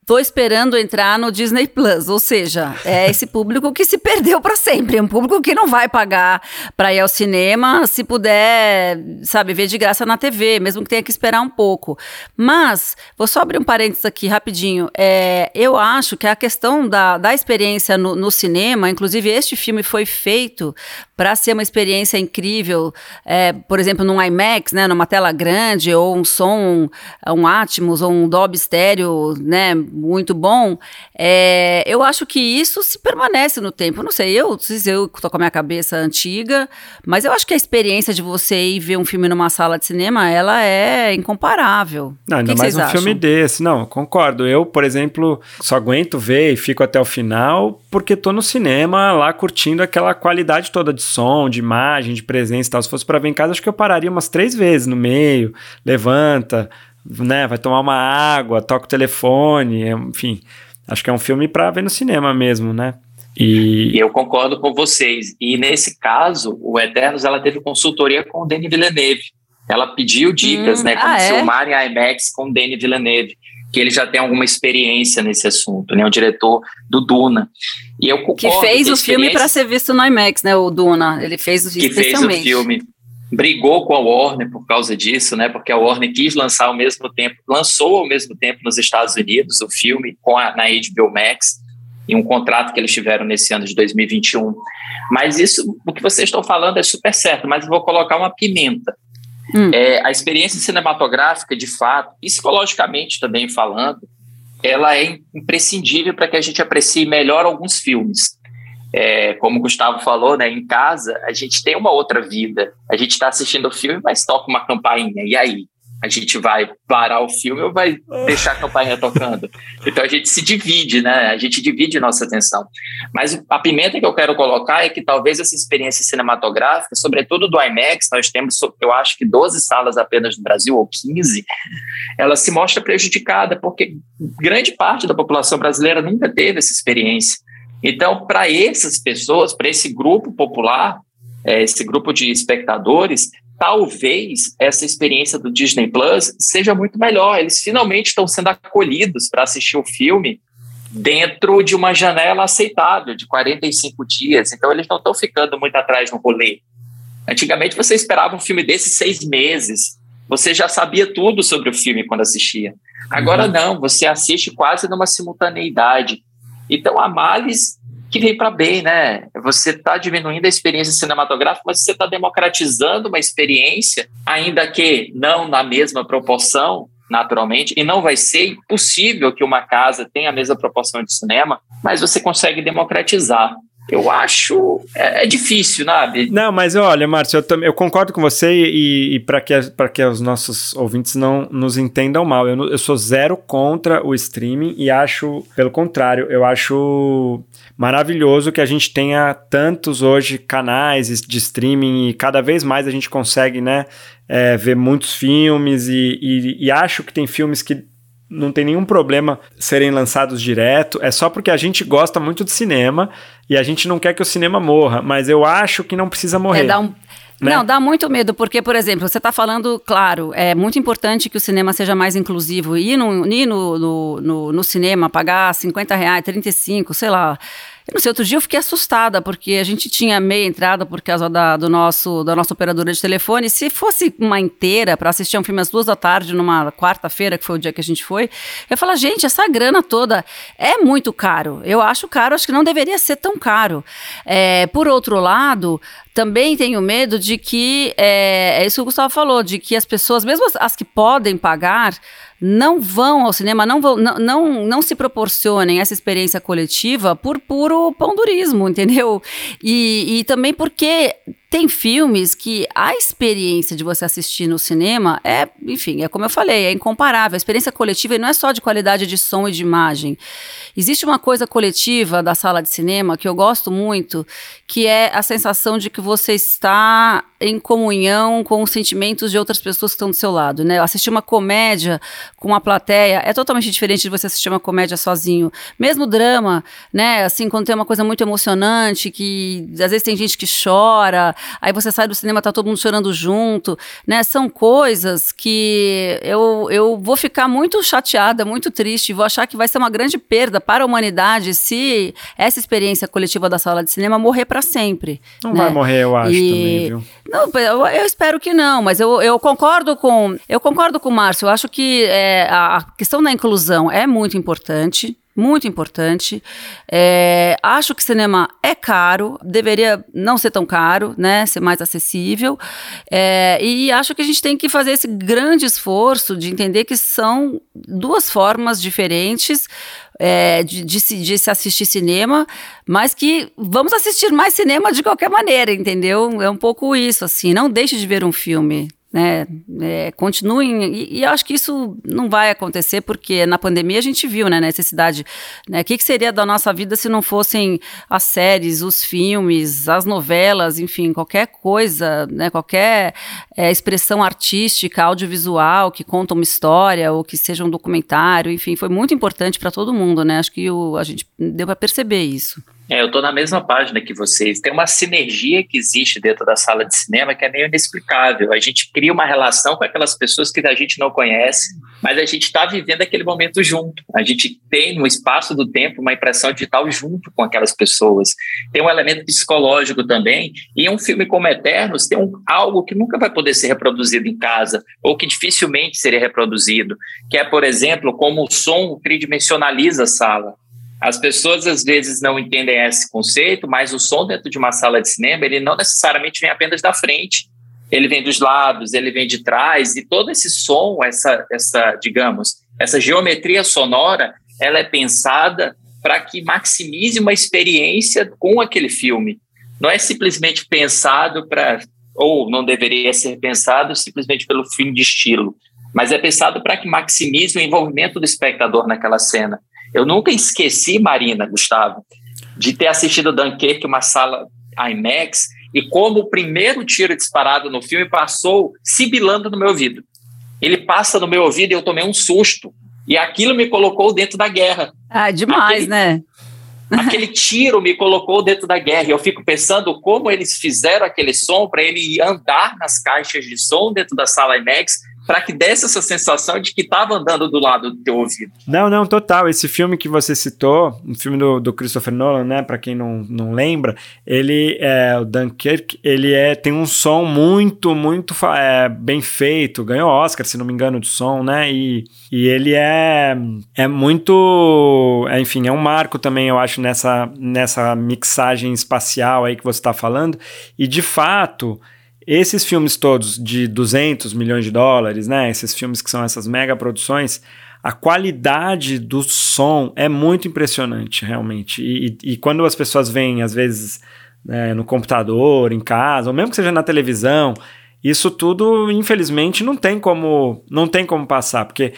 tô esperando entrar no Disney Plus, ou seja, é esse público que se perdeu para sempre, é um público que não vai pagar para ir ao cinema, se puder, sabe, ver de graça na TV, mesmo que tenha que esperar um pouco. Mas, vou só abrir um parênteses aqui rapidinho, é, eu acho que a questão da, da experiência no, no cinema, inclusive este filme foi feito para ser uma experiência incrível, é, por exemplo, num IMAX, né, numa tela grande, ou um som, um Atmos, ou um Dolby Stereo, né, muito bom, é, eu acho que isso se permanece no tempo. Não sei, eu, eu tô com a minha cabeça antiga, mas eu acho que a experiência de você ir ver um filme numa sala de cinema, ela é incomparável.
Não, ainda mais um
acham?
filme desse. Não, concordo. Eu, por exemplo, só aguento ver e fico até o final porque tô no cinema lá curtindo aquela qualidade toda de som, de imagem, de presença e tal. Se fosse para ver em casa, acho que eu pararia umas três vezes no meio, levanta, né, vai tomar uma água, toca o telefone, é, enfim. Acho que é um filme para ver no cinema mesmo, né?
E... e... eu concordo com vocês. E nesse caso, o Eternos, ela teve consultoria com o Denis Villeneuve. Ela pediu dicas, hum, né, como ah, filmar é? em IMAX com o Denis Villeneuve, que ele já tem alguma experiência nesse assunto, né, o diretor do Duna.
E eu concordo que fez que o filme para ser visto no IMAX, né, o Duna. Ele fez o
que fez o filme brigou com a Warner por causa disso, né? Porque a Warner quis lançar ao mesmo tempo, lançou ao mesmo tempo nos Estados Unidos o filme com a, na HBO Max em um contrato que eles tiveram nesse ano de 2021. Mas isso, o que vocês estão falando é super certo, mas eu vou colocar uma pimenta. Hum. É, a experiência cinematográfica, de fato, psicologicamente também falando, ela é imprescindível para que a gente aprecie melhor alguns filmes é, como o Gustavo falou, né, em casa, a gente tem uma outra vida. A gente está assistindo o filme, mas toca uma campainha. E aí? A gente vai parar o filme ou vai deixar a campainha tocando? Então a gente se divide, né? A gente divide nossa atenção. Mas a pimenta que eu quero colocar é que talvez essa experiência cinematográfica, sobretudo do IMAX, nós temos, eu acho que 12 salas apenas no Brasil, ou 15, ela se mostra prejudicada, porque grande parte da população brasileira nunca teve essa experiência. Então, para essas pessoas, para esse grupo popular, é, esse grupo de espectadores, talvez essa experiência do Disney Plus seja muito melhor. Eles finalmente estão sendo acolhidos para assistir o filme dentro de uma janela aceitável de 45 dias. Então, eles não estão ficando muito atrás no rolê. Antigamente, você esperava um filme desse seis meses. Você já sabia tudo sobre o filme quando assistia. Agora, uhum. não, você assiste quase numa simultaneidade. Então, a males que vem para bem, né? Você está diminuindo a experiência cinematográfica, mas você está democratizando uma experiência, ainda que não na mesma proporção, naturalmente, e não vai ser impossível que uma casa tenha a mesma proporção de cinema, mas você consegue democratizar. Eu acho é, é difícil, sabe?
Não, mas olha, Márcio, eu, eu concordo com você e, e para que, que os nossos ouvintes não nos entendam mal, eu, eu sou zero contra o streaming e acho, pelo contrário, eu acho maravilhoso que a gente tenha tantos hoje canais de streaming e cada vez mais a gente consegue, né, é, ver muitos filmes e, e, e acho que tem filmes que não tem nenhum problema serem lançados direto. É só porque a gente gosta muito de cinema e a gente não quer que o cinema morra, mas eu acho que não precisa morrer.
É, dá um... Né? Não, dá muito medo, porque, por exemplo, você está falando, claro, é muito importante que o cinema seja mais inclusivo. Ir no, ir no, no, no, no cinema, pagar 50 reais, 35, sei lá, eu não sei, outro dia eu fiquei assustada, porque a gente tinha meia entrada por causa da, do nosso, da nossa operadora de telefone. Se fosse uma inteira para assistir um filme às duas da tarde, numa quarta-feira, que foi o dia que a gente foi, eu falar, gente, essa grana toda é muito caro. Eu acho caro, acho que não deveria ser tão caro. É, por outro lado, também tenho medo de que, é, é isso que o Gustavo falou, de que as pessoas, mesmo as, as que podem pagar, não vão ao cinema, não, vão, não, não, não se proporcionem essa experiência coletiva por puro pondurismo, entendeu? E, e também porque tem filmes que a experiência de você assistir no cinema é, enfim, é como eu falei, é incomparável. A experiência coletiva não é só de qualidade de som e de imagem. Existe uma coisa coletiva da sala de cinema que eu gosto muito, que é a sensação de que você está em comunhão com os sentimentos de outras pessoas que estão do seu lado, né? Assistir uma comédia com uma plateia é totalmente diferente de você assistir uma comédia sozinho. Mesmo drama, né? Assim, quando tem uma coisa muito emocionante, que às vezes tem gente que chora, aí você sai do cinema, tá todo mundo chorando junto, né? São coisas que eu, eu vou ficar muito chateada, muito triste, vou achar que vai ser uma grande perda para a humanidade se essa experiência coletiva da sala de cinema morrer para sempre.
Não
né?
vai morrer, eu acho e... também, viu?
Não, eu, eu, espero que não, mas eu, eu concordo com eu concordo com o Márcio. Eu acho que é, a questão da inclusão é muito importante muito importante. É, acho que cinema é caro, deveria não ser tão caro, né? Ser mais acessível. É, e acho que a gente tem que fazer esse grande esforço de entender que são duas formas diferentes é, de, de, de se assistir cinema, mas que vamos assistir mais cinema de qualquer maneira, entendeu? É um pouco isso, assim. Não deixe de ver um filme né, é, continuem, e, e, acho que isso não vai acontecer, porque na pandemia a gente viu, né, a necessidade, né, o que, que seria da nossa vida se não fossem as séries, os filmes, as novelas, enfim, qualquer coisa, né, qualquer é, expressão artística, audiovisual, que conta uma história, ou que seja um documentário, enfim, foi muito importante para todo mundo, né, acho que o, a gente deu para perceber isso.
É, eu estou na mesma página que vocês. Tem uma sinergia que existe dentro da sala de cinema que é meio inexplicável. A gente cria uma relação com aquelas pessoas que a gente não conhece, mas a gente está vivendo aquele momento junto. A gente tem no espaço do tempo uma impressão digital junto com aquelas pessoas. Tem um elemento psicológico também. E um filme como Eternos tem um, algo que nunca vai poder ser reproduzido em casa ou que dificilmente seria reproduzido, que é, por exemplo, como o som tridimensionaliza a sala. As pessoas às vezes não entendem esse conceito, mas o som dentro de uma sala de cinema, ele não necessariamente vem apenas da frente. Ele vem dos lados, ele vem de trás, e todo esse som, essa, essa digamos, essa geometria sonora, ela é pensada para que maximize uma experiência com aquele filme. Não é simplesmente pensado para, ou não deveria ser pensado simplesmente pelo fim de estilo, mas é pensado para que maximize o envolvimento do espectador naquela cena. Eu nunca esqueci, Marina, Gustavo, de ter assistido Dunkirk, uma sala IMAX, e como o primeiro tiro disparado no filme passou sibilando no meu ouvido. Ele passa no meu ouvido e eu tomei um susto. E aquilo me colocou dentro da guerra.
Ah, demais,
aquele,
né?
aquele tiro me colocou dentro da guerra. E eu fico pensando como eles fizeram aquele som para ele andar nas caixas de som dentro da sala IMAX para que desse essa sensação de que estava andando do lado do teu ouvido.
Não, não, total. Esse filme que você citou, um filme do, do Christopher Nolan, né? Para quem não, não lembra, ele é o Dunkirk, ele é tem um som muito, muito é, bem feito. Ganhou Oscar, se não me engano, de som, né? E, e ele é é muito, é, enfim, é um marco também, eu acho, nessa nessa mixagem espacial aí que você está falando. E de fato esses filmes todos de 200 milhões de dólares, né? Esses filmes que são essas mega produções, a qualidade do som é muito impressionante, realmente. E, e, e quando as pessoas veem, às vezes, né, no computador, em casa, ou mesmo que seja na televisão, isso tudo, infelizmente, não tem como, não tem como passar, porque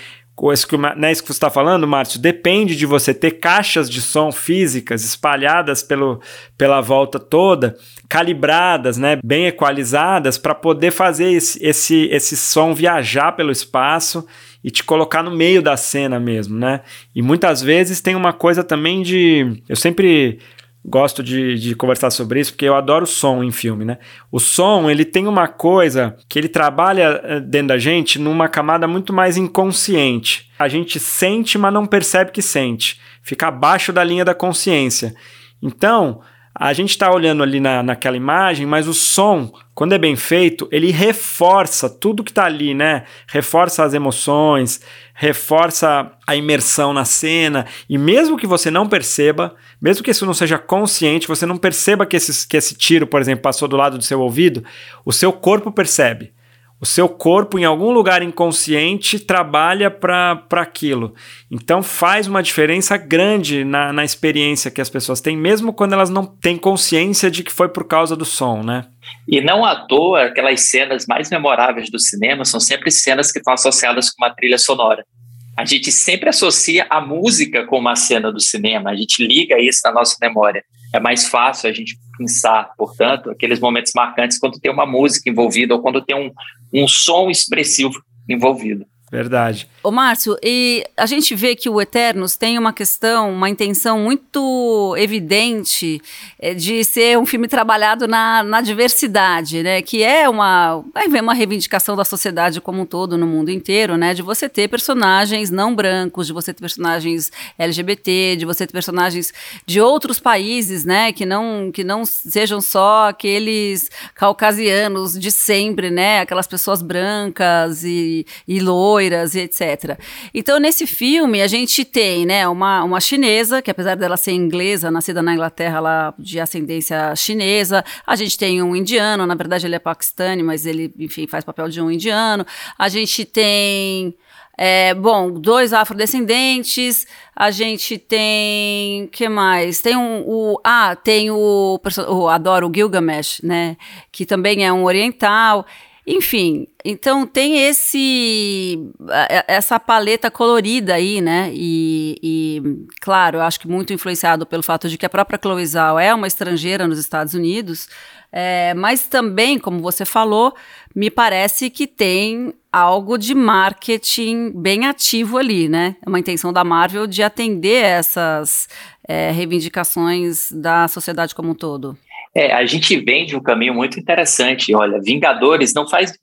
isso que, né, isso que você está falando, Márcio, depende de você ter caixas de som físicas espalhadas pelo, pela volta toda, calibradas, né, bem equalizadas, para poder fazer esse, esse, esse som viajar pelo espaço e te colocar no meio da cena mesmo, né? E muitas vezes tem uma coisa também de. Eu sempre gosto de, de conversar sobre isso, porque eu adoro som em filme, né? O som, ele tem uma coisa que ele trabalha eh, dentro da gente numa camada muito mais inconsciente. A gente sente, mas não percebe que sente. Fica abaixo da linha da consciência. Então, a gente está olhando ali na, naquela imagem, mas o som, quando é bem feito, ele reforça tudo que está ali, né? Reforça as emoções, reforça a imersão na cena. E mesmo que você não perceba, mesmo que isso não seja consciente, você não perceba que, esse, que esse tiro, por exemplo, passou do lado do seu ouvido, o seu corpo percebe o seu corpo, em algum lugar inconsciente, trabalha para aquilo. Então faz uma diferença grande na, na experiência que as pessoas têm, mesmo quando elas não têm consciência de que foi por causa do som, né?
E não à toa, aquelas cenas mais memoráveis do cinema são sempre cenas que estão associadas com uma trilha sonora. A gente sempre associa a música com uma cena do cinema, a gente liga isso na nossa memória. É mais fácil a gente pensar, portanto, aqueles momentos marcantes quando tem uma música envolvida ou quando tem um, um som expressivo envolvido.
Verdade.
Ô, Márcio, e a gente vê que o Eternos tem uma questão, uma intenção muito evidente é, de ser um filme trabalhado na, na diversidade, né? Que é uma, uma reivindicação da sociedade como um todo, no mundo inteiro, né? De você ter personagens não brancos, de você ter personagens LGBT, de você ter personagens de outros países, né? Que não, que não sejam só aqueles caucasianos de sempre, né? Aquelas pessoas brancas e, e loiras loiras e etc. Então, nesse filme, a gente tem né, uma, uma chinesa, que apesar dela ser inglesa, nascida na Inglaterra, lá de ascendência chinesa. A gente tem um indiano, na verdade ele é paquistani, mas ele, enfim, faz papel de um indiano. A gente tem. É, bom, dois afrodescendentes, a gente tem, que mais? Tem um, o, ah, tem o, o adoro o Gilgamesh, né, que também é um oriental. Enfim, então tem esse essa paleta colorida aí, né? E, e, claro, eu acho que muito influenciado pelo fato de que a própria Chloe Zhao é uma estrangeira nos Estados Unidos, é, mas também, como você falou, me parece que tem algo de marketing bem ativo ali, né? É uma intenção da Marvel de atender essas é, reivindicações da sociedade como um todo.
É, a gente vem de um caminho muito interessante. Olha, Vingadores não faz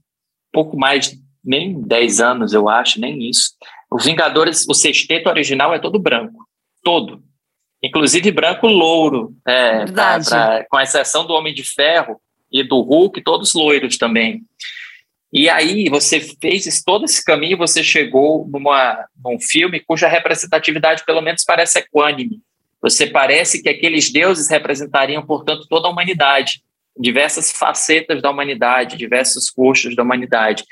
pouco mais, nem 10 anos, eu acho, nem isso. Os Vingadores, o sexteto original é todo branco. Todo. Inclusive branco louro. É, pra, pra, com exceção do Homem de Ferro e do Hulk, todos loiros também. E aí você fez todo esse caminho, você chegou numa, num filme cuja representatividade pelo menos parece equânime. Você parece que aqueles deuses representariam, portanto, toda a humanidade, diversas facetas da humanidade, diversos custos da humanidade.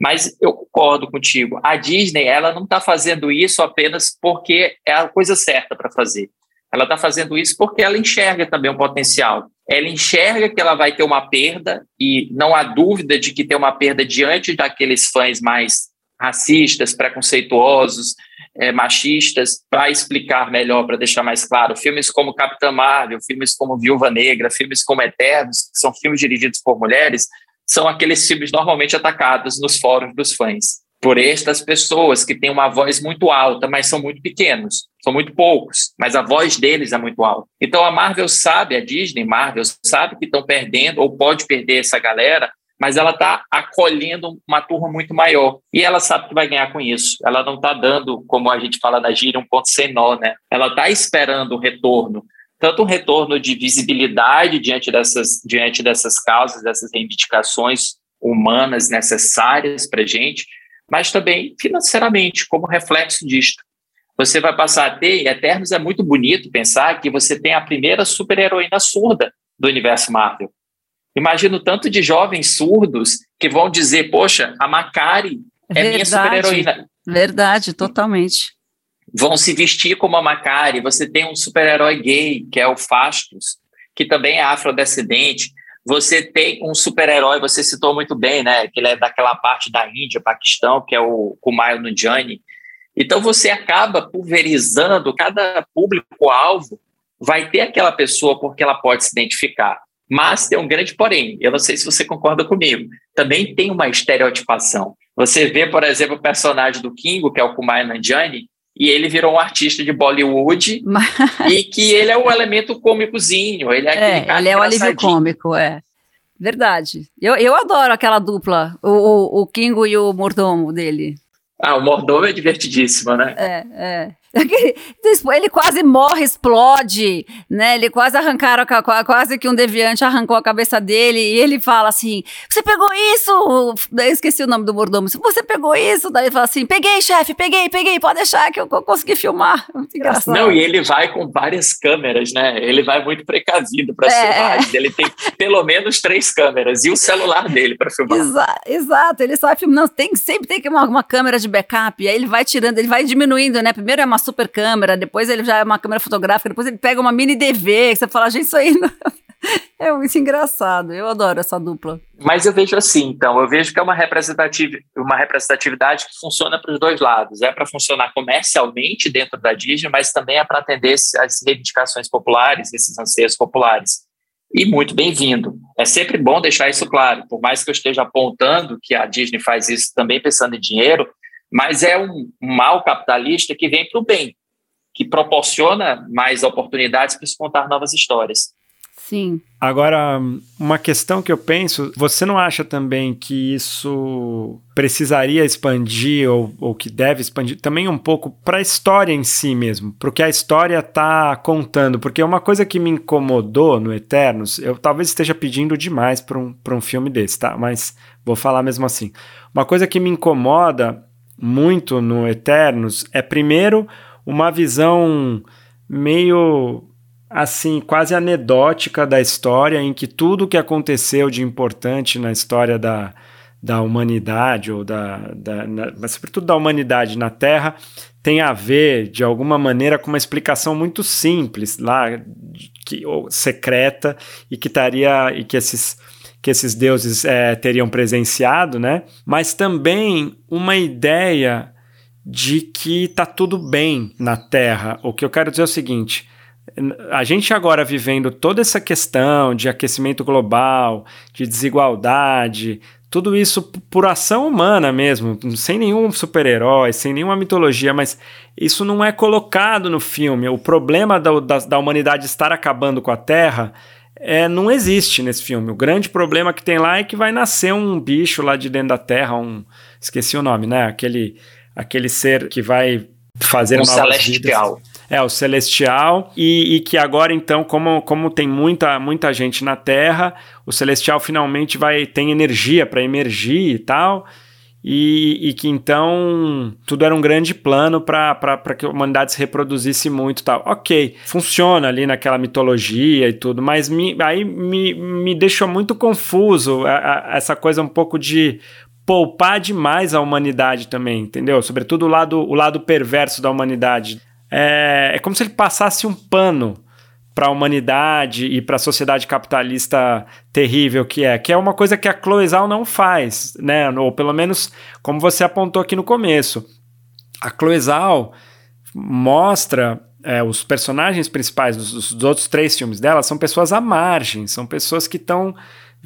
Mas eu concordo contigo. A Disney, ela não está fazendo isso apenas porque é a coisa certa para fazer. Ela está fazendo isso porque ela enxerga também um potencial. Ela enxerga que ela vai ter uma perda e não há dúvida de que tem uma perda diante daqueles fãs mais racistas, preconceituosos, é, machistas, para explicar melhor, para deixar mais claro, filmes como Capitã Marvel, filmes como Viúva Negra, filmes como Eternos, que são filmes dirigidos por mulheres, são aqueles filmes normalmente atacados nos fóruns dos fãs por estas pessoas que têm uma voz muito alta, mas são muito pequenos, são muito poucos, mas a voz deles é muito alta. Então a Marvel sabe, a Disney, Marvel sabe que estão perdendo ou pode perder essa galera mas ela está acolhendo uma turma muito maior. E ela sabe que vai ganhar com isso. Ela não está dando, como a gente fala na gíria, um ponto sem nó, né? Ela está esperando o retorno. Tanto um retorno de visibilidade diante dessas, diante dessas causas, dessas reivindicações humanas necessárias para a gente, mas também financeiramente, como reflexo disto. Você vai passar a ter, e Eternos é muito bonito pensar que você tem a primeira super-heroína surda do universo Marvel. Imagino tanto de jovens surdos que vão dizer: Poxa, a Macari é Verdade. minha super-heroína.
Verdade, totalmente.
Vão se vestir como a Macari. Você tem um super-herói gay, que é o Fastos, que também é afrodescendente. Você tem um super-herói, você citou muito bem, né? Que ele é daquela parte da Índia, Paquistão, que é o Kumail Nanjiani. Então você acaba pulverizando cada público-alvo, vai ter aquela pessoa porque ela pode se identificar. Mas tem um grande porém, eu não sei se você concorda comigo, também tem uma estereotipação. Você vê, por exemplo, o personagem do Kingo, que é o Kumail Nanjiani, e ele virou um artista de Bollywood e que ele é o elemento cômicozinho, ele é, é aquele
ele é o alívio cômico, é. Verdade. Eu, eu adoro aquela dupla, o, o, o Kingo e o mordomo dele.
Ah, o mordomo é divertidíssimo, né?
É, é. Ele quase morre, explode, né? Ele quase arrancaram, quase que um deviante arrancou a cabeça dele e ele fala assim: Você pegou isso? Daí esqueci o nome do mordomo. Você pegou isso? Daí ele fala assim: Peguei, chefe, peguei, peguei, pode deixar que eu consegui filmar. Muito engraçado.
Não, e ele vai com várias câmeras, né? Ele vai muito precavido para é. filmar. Ele tem pelo menos três câmeras e o celular dele para filmar.
Exa exato, ele sai filmando. Tem, sempre tem que uma, uma câmera de backup. E aí ele vai tirando, ele vai diminuindo, né? Primeiro é uma super câmera, depois ele já é uma câmera fotográfica, depois ele pega uma mini DV, você fala, gente, isso aí não... é muito engraçado. Eu adoro essa dupla.
Mas eu vejo assim, então, eu vejo que é uma, representativ uma representatividade que funciona para os dois lados. É para funcionar comercialmente dentro da Disney, mas também é para atender as reivindicações populares, esses anseios populares. E muito bem-vindo. É sempre bom deixar isso claro. Por mais que eu esteja apontando que a Disney faz isso também pensando em dinheiro, mas é um mal capitalista que vem para o bem, que proporciona mais oportunidades para se contar novas histórias.
Sim.
Agora, uma questão que eu penso, você não acha também que isso precisaria expandir ou, ou que deve expandir também um pouco para a história em si mesmo, porque a história está contando? Porque uma coisa que me incomodou no Eternos, eu talvez esteja pedindo demais para um, um filme desse, tá? Mas vou falar mesmo assim. Uma coisa que me incomoda muito no Eternos é, primeiro, uma visão meio assim, quase anedótica da história, em que tudo que aconteceu de importante na história da, da humanidade, ou da, da na, mas sobretudo da humanidade na Terra, tem a ver, de alguma maneira, com uma explicação muito simples lá, que, ou secreta, e que estaria, e que esses que esses deuses é, teriam presenciado, né? Mas também uma ideia de que tá tudo bem na Terra. O que eu quero dizer é o seguinte: a gente agora vivendo toda essa questão de aquecimento global, de desigualdade, tudo isso por ação humana mesmo, sem nenhum super-herói, sem nenhuma mitologia, mas isso não é colocado no filme. O problema da, da, da humanidade estar acabando com a Terra é, não existe nesse filme. O grande problema que tem lá é que vai nascer um bicho lá de dentro da Terra, um. Esqueci o nome, né? Aquele, aquele ser que vai fazer um novas
celestial.
Vidas. É, o Celestial, e, e, que agora, então, como, como tem muita, muita gente na Terra, o Celestial finalmente vai tem energia para emergir e tal. E, e, que então tudo era um grande plano para que a humanidade se reproduzisse muito tal. Ok, funciona ali naquela mitologia e tudo, mas me, aí me, me deixou muito confuso a, a, essa coisa um pouco de poupar demais a humanidade também, entendeu? Sobretudo o lado, o lado perverso da humanidade é, é como se ele passasse um pano para a humanidade e para a sociedade capitalista terrível que é, que é uma coisa que a Cloizal não faz, né? Ou pelo menos como você apontou aqui no começo. A Cloizal mostra é, os personagens principais dos, dos, outros três filmes dela são pessoas à margem, são pessoas que estão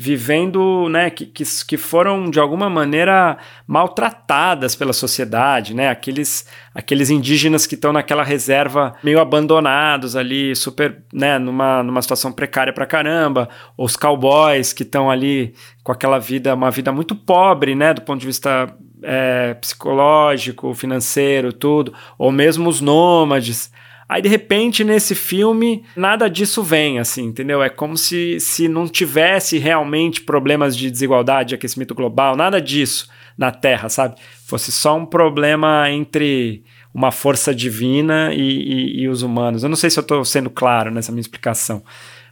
vivendo, né, que, que, que foram de alguma maneira maltratadas pela sociedade, né, aqueles, aqueles indígenas que estão naquela reserva meio abandonados ali, super, né, numa, numa situação precária pra caramba, os cowboys que estão ali com aquela vida, uma vida muito pobre, né, do ponto de vista é, psicológico, financeiro, tudo, ou mesmo os nômades, Aí, de repente, nesse filme, nada disso vem, assim, entendeu? É como se, se não tivesse realmente problemas de desigualdade, de aquecimento global, nada disso na Terra, sabe? Fosse só um problema entre uma força divina e, e, e os humanos. Eu não sei se eu estou sendo claro nessa minha explicação,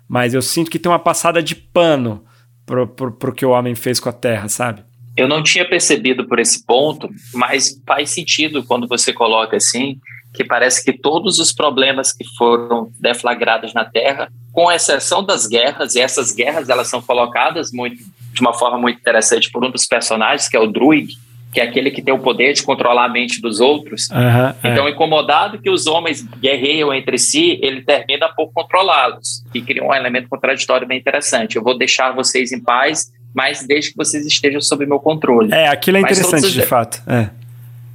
mas eu sinto que tem uma passada de pano pro, pro, pro que o homem fez com a Terra, sabe?
Eu não tinha percebido por esse ponto, mas faz sentido quando você coloca assim, que parece que todos os problemas que foram deflagrados na Terra, com exceção das guerras, e essas guerras elas são colocadas muito, de uma forma muito interessante por um dos personagens, que é o Druid, que é aquele que tem o poder de controlar a mente dos outros.
Uhum,
então, é. incomodado que os homens guerreiam entre si, ele termina por controlá-los, e cria um elemento contraditório bem interessante. Eu vou deixar vocês em paz, mas desde que vocês estejam sob meu controle.
É, aquilo é interessante, de fato. É.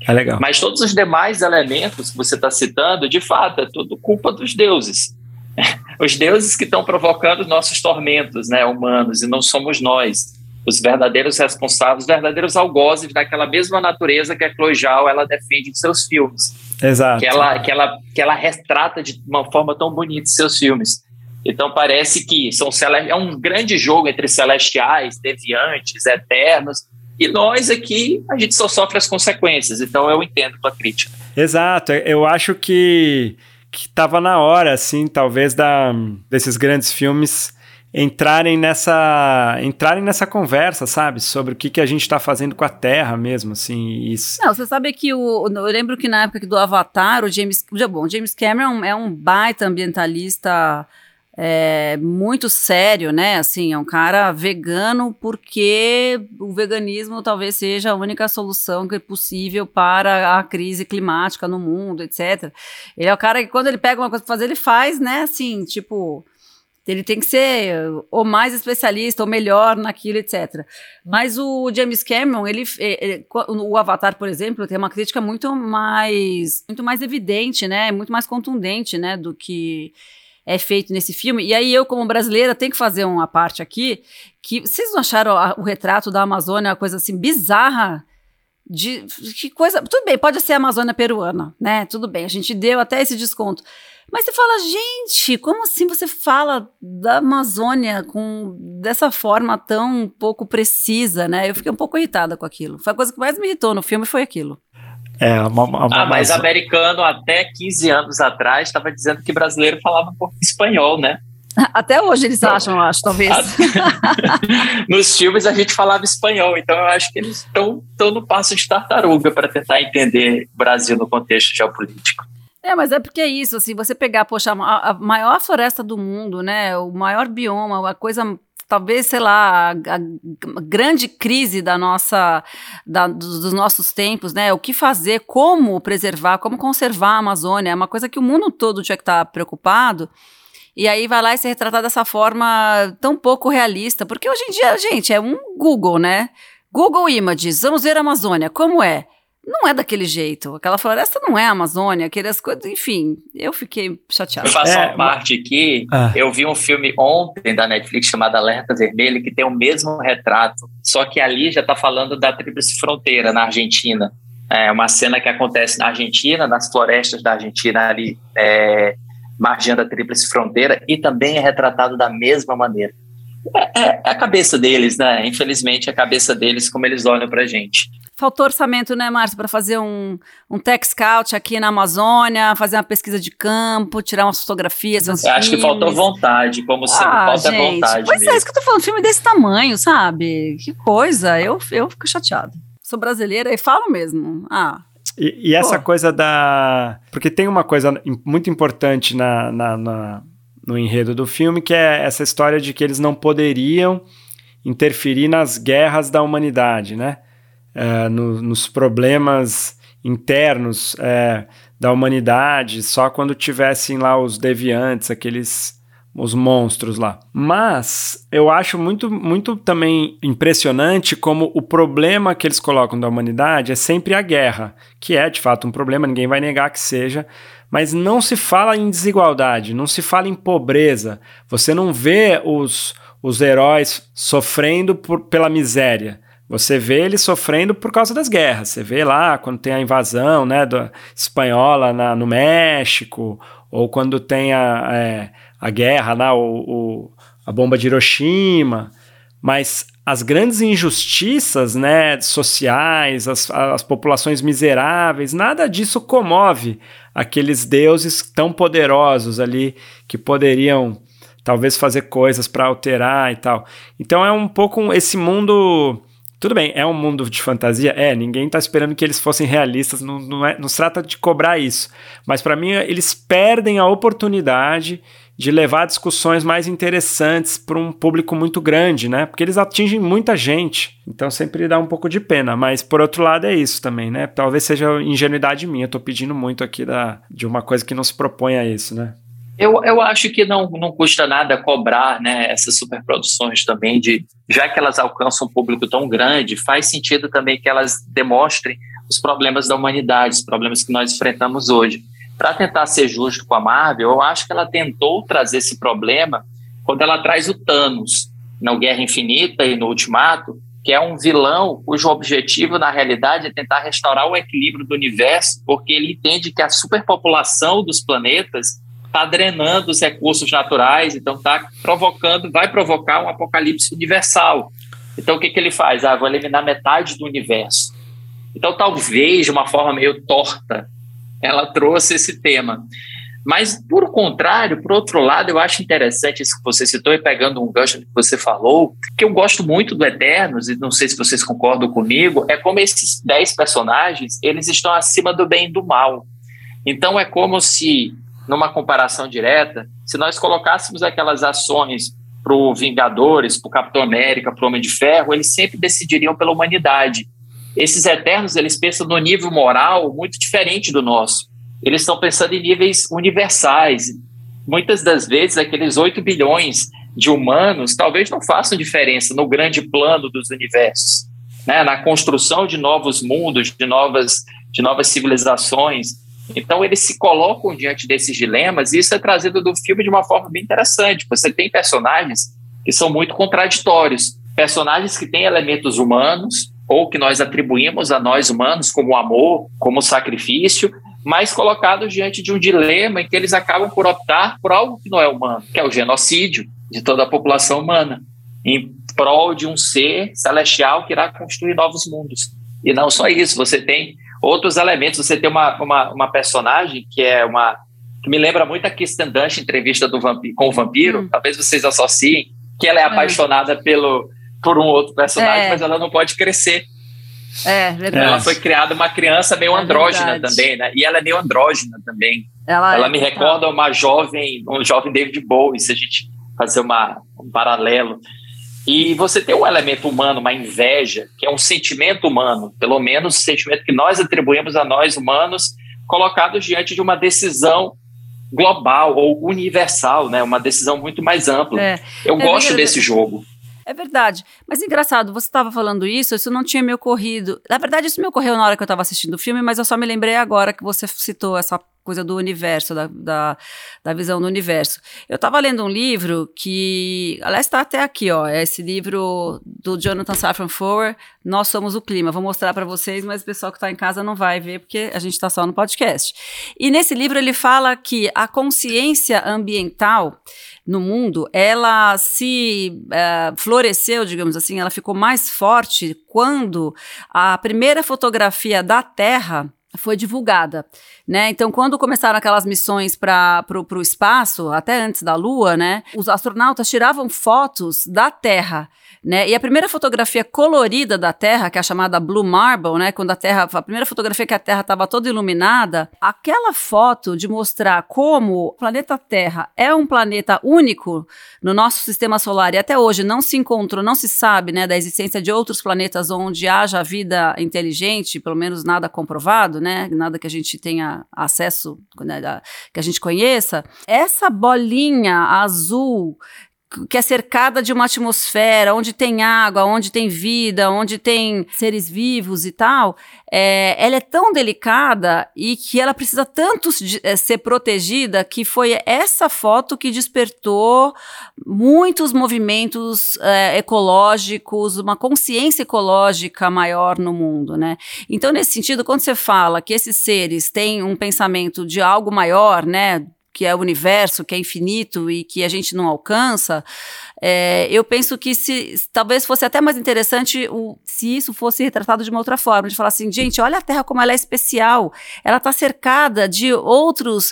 É legal.
Mas todos os demais elementos que você está citando, de fato, é tudo culpa dos deuses. Os deuses que estão provocando nossos tormentos né, humanos, e não somos nós. Os verdadeiros responsáveis, os verdadeiros algozes daquela mesma natureza que a Chloe Zhao, ela defende em seus filmes.
Exato.
Que ela, que, ela, que ela retrata de uma forma tão bonita em seus filmes. Então parece que são é um grande jogo entre celestiais, deviantes, eternos, e nós aqui, a gente só sofre as consequências. Então eu entendo a crítica.
Exato. Eu acho que que estava na hora, assim, talvez da, desses grandes filmes entrarem nessa entrarem nessa conversa, sabe, sobre o que, que a gente está fazendo com a Terra mesmo, assim. Isso.
Não, você sabe que o eu lembro que na época do Avatar, o James, bom, James Cameron é um baita ambientalista é, muito sério, né? Assim, é um cara vegano porque o veganismo talvez seja a única solução que é possível para a crise climática no mundo, etc. Ele é o cara que quando ele pega uma coisa para fazer, ele faz, né? Assim, tipo Ele tem que ser ou mais especialista ou melhor naquilo, etc. Mas o James Cameron, ele, ele, o Avatar, por exemplo, tem uma crítica muito mais, muito mais evidente, né? Muito mais contundente, né? Do que é feito nesse filme. E aí eu, como brasileira, tenho que fazer uma parte aqui que vocês não acharam a, o retrato da Amazônia uma coisa assim bizarra? De que coisa. Tudo bem, pode ser a Amazônia peruana, né? Tudo bem, a gente deu até esse desconto. Mas você fala, gente, como assim você fala da Amazônia com dessa forma tão pouco precisa, né? Eu fiquei um pouco irritada com aquilo. Foi a coisa que mais me irritou no filme foi aquilo.
É, uma, uma, ah, mas uma... americano até 15 anos atrás estava dizendo que brasileiro falava um pouco espanhol, né?
Até hoje eles acham, eu acho, talvez.
Nos filmes a gente falava espanhol, então eu acho que eles estão no passo de tartaruga para tentar entender o Brasil no contexto geopolítico.
É, mas é porque é isso, assim, você pegar, poxa, a, a maior floresta do mundo, né, o maior bioma, a coisa talvez, sei lá, a, a, grande crise da nossa, da, dos, dos, nossos tempos, né? O que fazer, como preservar, como conservar a Amazônia, é uma coisa que o mundo todo tinha que estar preocupado. E aí vai lá e se retratar dessa forma tão pouco realista, porque hoje em dia, gente, é um Google, né? Google Images, vamos ver a Amazônia, como é? Não é daquele jeito. Aquela floresta não é a Amazônia, aquelas coisas, enfim, eu fiquei chateado.
Eu faço é, uma parte aqui, ah. eu vi um filme ontem da Netflix chamado Alerta Vermelho, que tem o mesmo retrato, só que ali já está falando da Tríplice Fronteira, na Argentina. É uma cena que acontece na Argentina, nas florestas da Argentina ali, é, margeando a Tríplice Fronteira, e também é retratado da mesma maneira. É, é, a cabeça deles, né? Infelizmente, é a cabeça deles, como eles olham pra gente.
Faltou orçamento, né, Márcio, para fazer um, um tech scout aqui na Amazônia, fazer uma pesquisa de campo, tirar umas fotografias. Uns
acho que faltou vontade, como sempre, ah, falta gente, vontade.
Pois mesmo. é, isso que eu tô falando, filme desse tamanho, sabe? Que coisa, eu, eu fico chateado. Sou brasileira e falo mesmo. Ah,
e, e essa coisa da. Porque tem uma coisa muito importante na, na, na, no enredo do filme, que é essa história de que eles não poderiam interferir nas guerras da humanidade, né? É, no, nos problemas internos é, da humanidade, só quando tivessem lá os deviantes, aqueles os monstros lá. Mas eu acho muito, muito também impressionante como o problema que eles colocam da humanidade é sempre a guerra, que é de fato um problema, ninguém vai negar que seja, mas não se fala em desigualdade, não se fala em pobreza. Você não vê os, os heróis sofrendo por, pela miséria. Você vê ele sofrendo por causa das guerras. Você vê lá quando tem a invasão né, do, espanhola na, no México, ou quando tem a, é, a guerra lá, o, o, a bomba de Hiroshima. Mas as grandes injustiças né, sociais, as, as populações miseráveis, nada disso comove aqueles deuses tão poderosos ali que poderiam talvez fazer coisas para alterar e tal. Então é um pouco esse mundo tudo bem, é um mundo de fantasia? É, ninguém tá esperando que eles fossem realistas, não, não, é, não se trata de cobrar isso. Mas para mim, eles perdem a oportunidade de levar discussões mais interessantes para um público muito grande, né? Porque eles atingem muita gente. Então sempre dá um pouco de pena. Mas por outro lado é isso também, né? Talvez seja ingenuidade minha. Eu tô pedindo muito aqui da, de uma coisa que não se propõe a isso, né?
Eu, eu acho que não, não custa nada cobrar né, essas superproduções também, de, já que elas alcançam um público tão grande, faz sentido também que elas demonstrem os problemas da humanidade, os problemas que nós enfrentamos hoje. Para tentar ser justo com a Marvel, eu acho que ela tentou trazer esse problema quando ela traz o Thanos na Guerra Infinita e no Ultimato, que é um vilão cujo objetivo, na realidade, é tentar restaurar o equilíbrio do universo, porque ele entende que a superpopulação dos planetas está drenando os recursos naturais, então está provocando, vai provocar um apocalipse universal. Então o que, que ele faz? Ah, vou eliminar metade do universo. Então talvez de uma forma meio torta ela trouxe esse tema. Mas, por contrário, por outro lado, eu acho interessante isso que você citou, e pegando um gancho que você falou, que eu gosto muito do Eternos, e não sei se vocês concordam comigo, é como esses dez personagens, eles estão acima do bem e do mal. Então, é como se numa comparação direta, se nós colocássemos aquelas ações para o Vingadores, para o Capitão América, para o Homem de Ferro, eles sempre decidiriam pela humanidade. Esses Eternos, eles pensam no nível moral muito diferente do nosso. Eles estão pensando em níveis universais. muitas das vezes aqueles 8 bilhões de humanos talvez não façam diferença no grande plano dos universos, né? na construção de novos mundos, de novas, de novas civilizações. Então, eles se colocam diante desses dilemas, e isso é trazido do filme de uma forma bem interessante. Você tem personagens que são muito contraditórios, personagens que têm elementos humanos, ou que nós atribuímos a nós humanos como amor, como sacrifício, mas colocados diante de um dilema em que eles acabam por optar por algo que não é humano, que é o genocídio de toda a população humana, em prol de um ser celestial que irá construir novos mundos. E não só isso, você tem outros elementos, você tem uma, uma, uma personagem que é uma que me lembra muito a Kirsten Dunst, entrevista do vampiro, com o vampiro, hum. talvez vocês associem, que ela é, é. apaixonada pelo, por um outro personagem, é. mas ela não pode crescer.
É, verdade.
Ela foi criada uma criança meio é andrógena verdade. também, né? E ela é meio andrógena também. Ela, ela é, me recorda uma jovem, um jovem David Bowie, se a gente fazer uma, um paralelo. E você tem um elemento humano, uma inveja, que é um sentimento humano, pelo menos o sentimento que nós atribuímos a nós humanos, colocados diante de uma decisão global ou universal, né? Uma decisão muito mais ampla. É. Eu é gosto desse jogo.
É verdade. Mas engraçado, você estava falando isso, isso não tinha me ocorrido. Na verdade, isso me ocorreu na hora que eu estava assistindo o filme, mas eu só me lembrei agora que você citou essa coisa do universo, da, da, da visão do universo. Eu estava lendo um livro que, aliás, está até aqui, ó, é esse livro do Jonathan Safran Foer, Nós Somos o Clima. Vou mostrar para vocês, mas o pessoal que está em casa não vai ver, porque a gente está só no podcast. E nesse livro ele fala que a consciência ambiental no mundo, ela se uh, floresceu, digamos assim, ela ficou mais forte quando a primeira fotografia da Terra foi divulgada, né? Então, quando começaram aquelas missões para o espaço, até antes da Lua, né? Os astronautas tiravam fotos da Terra né? E a primeira fotografia colorida da Terra, que é a chamada Blue Marble, né? Quando a Terra, a primeira fotografia que a Terra estava toda iluminada, aquela foto de mostrar como o planeta Terra é um planeta único no nosso sistema solar e até hoje não se encontrou, não se sabe, né, da existência de outros planetas onde haja vida inteligente, pelo menos nada comprovado, né? Nada que a gente tenha acesso, né, que a gente conheça. Essa bolinha azul que é cercada de uma atmosfera, onde tem água, onde tem vida, onde tem seres vivos e tal, é, ela é tão delicada e que ela precisa tanto é, ser protegida que foi essa foto que despertou muitos movimentos é, ecológicos, uma consciência ecológica maior no mundo, né? Então, nesse sentido, quando você fala que esses seres têm um pensamento de algo maior, né? Que é o universo, que é infinito e que a gente não alcança, é, eu penso que se talvez fosse até mais interessante o, se isso fosse retratado de uma outra forma, de falar assim, gente, olha a Terra como ela é especial, ela está cercada de outros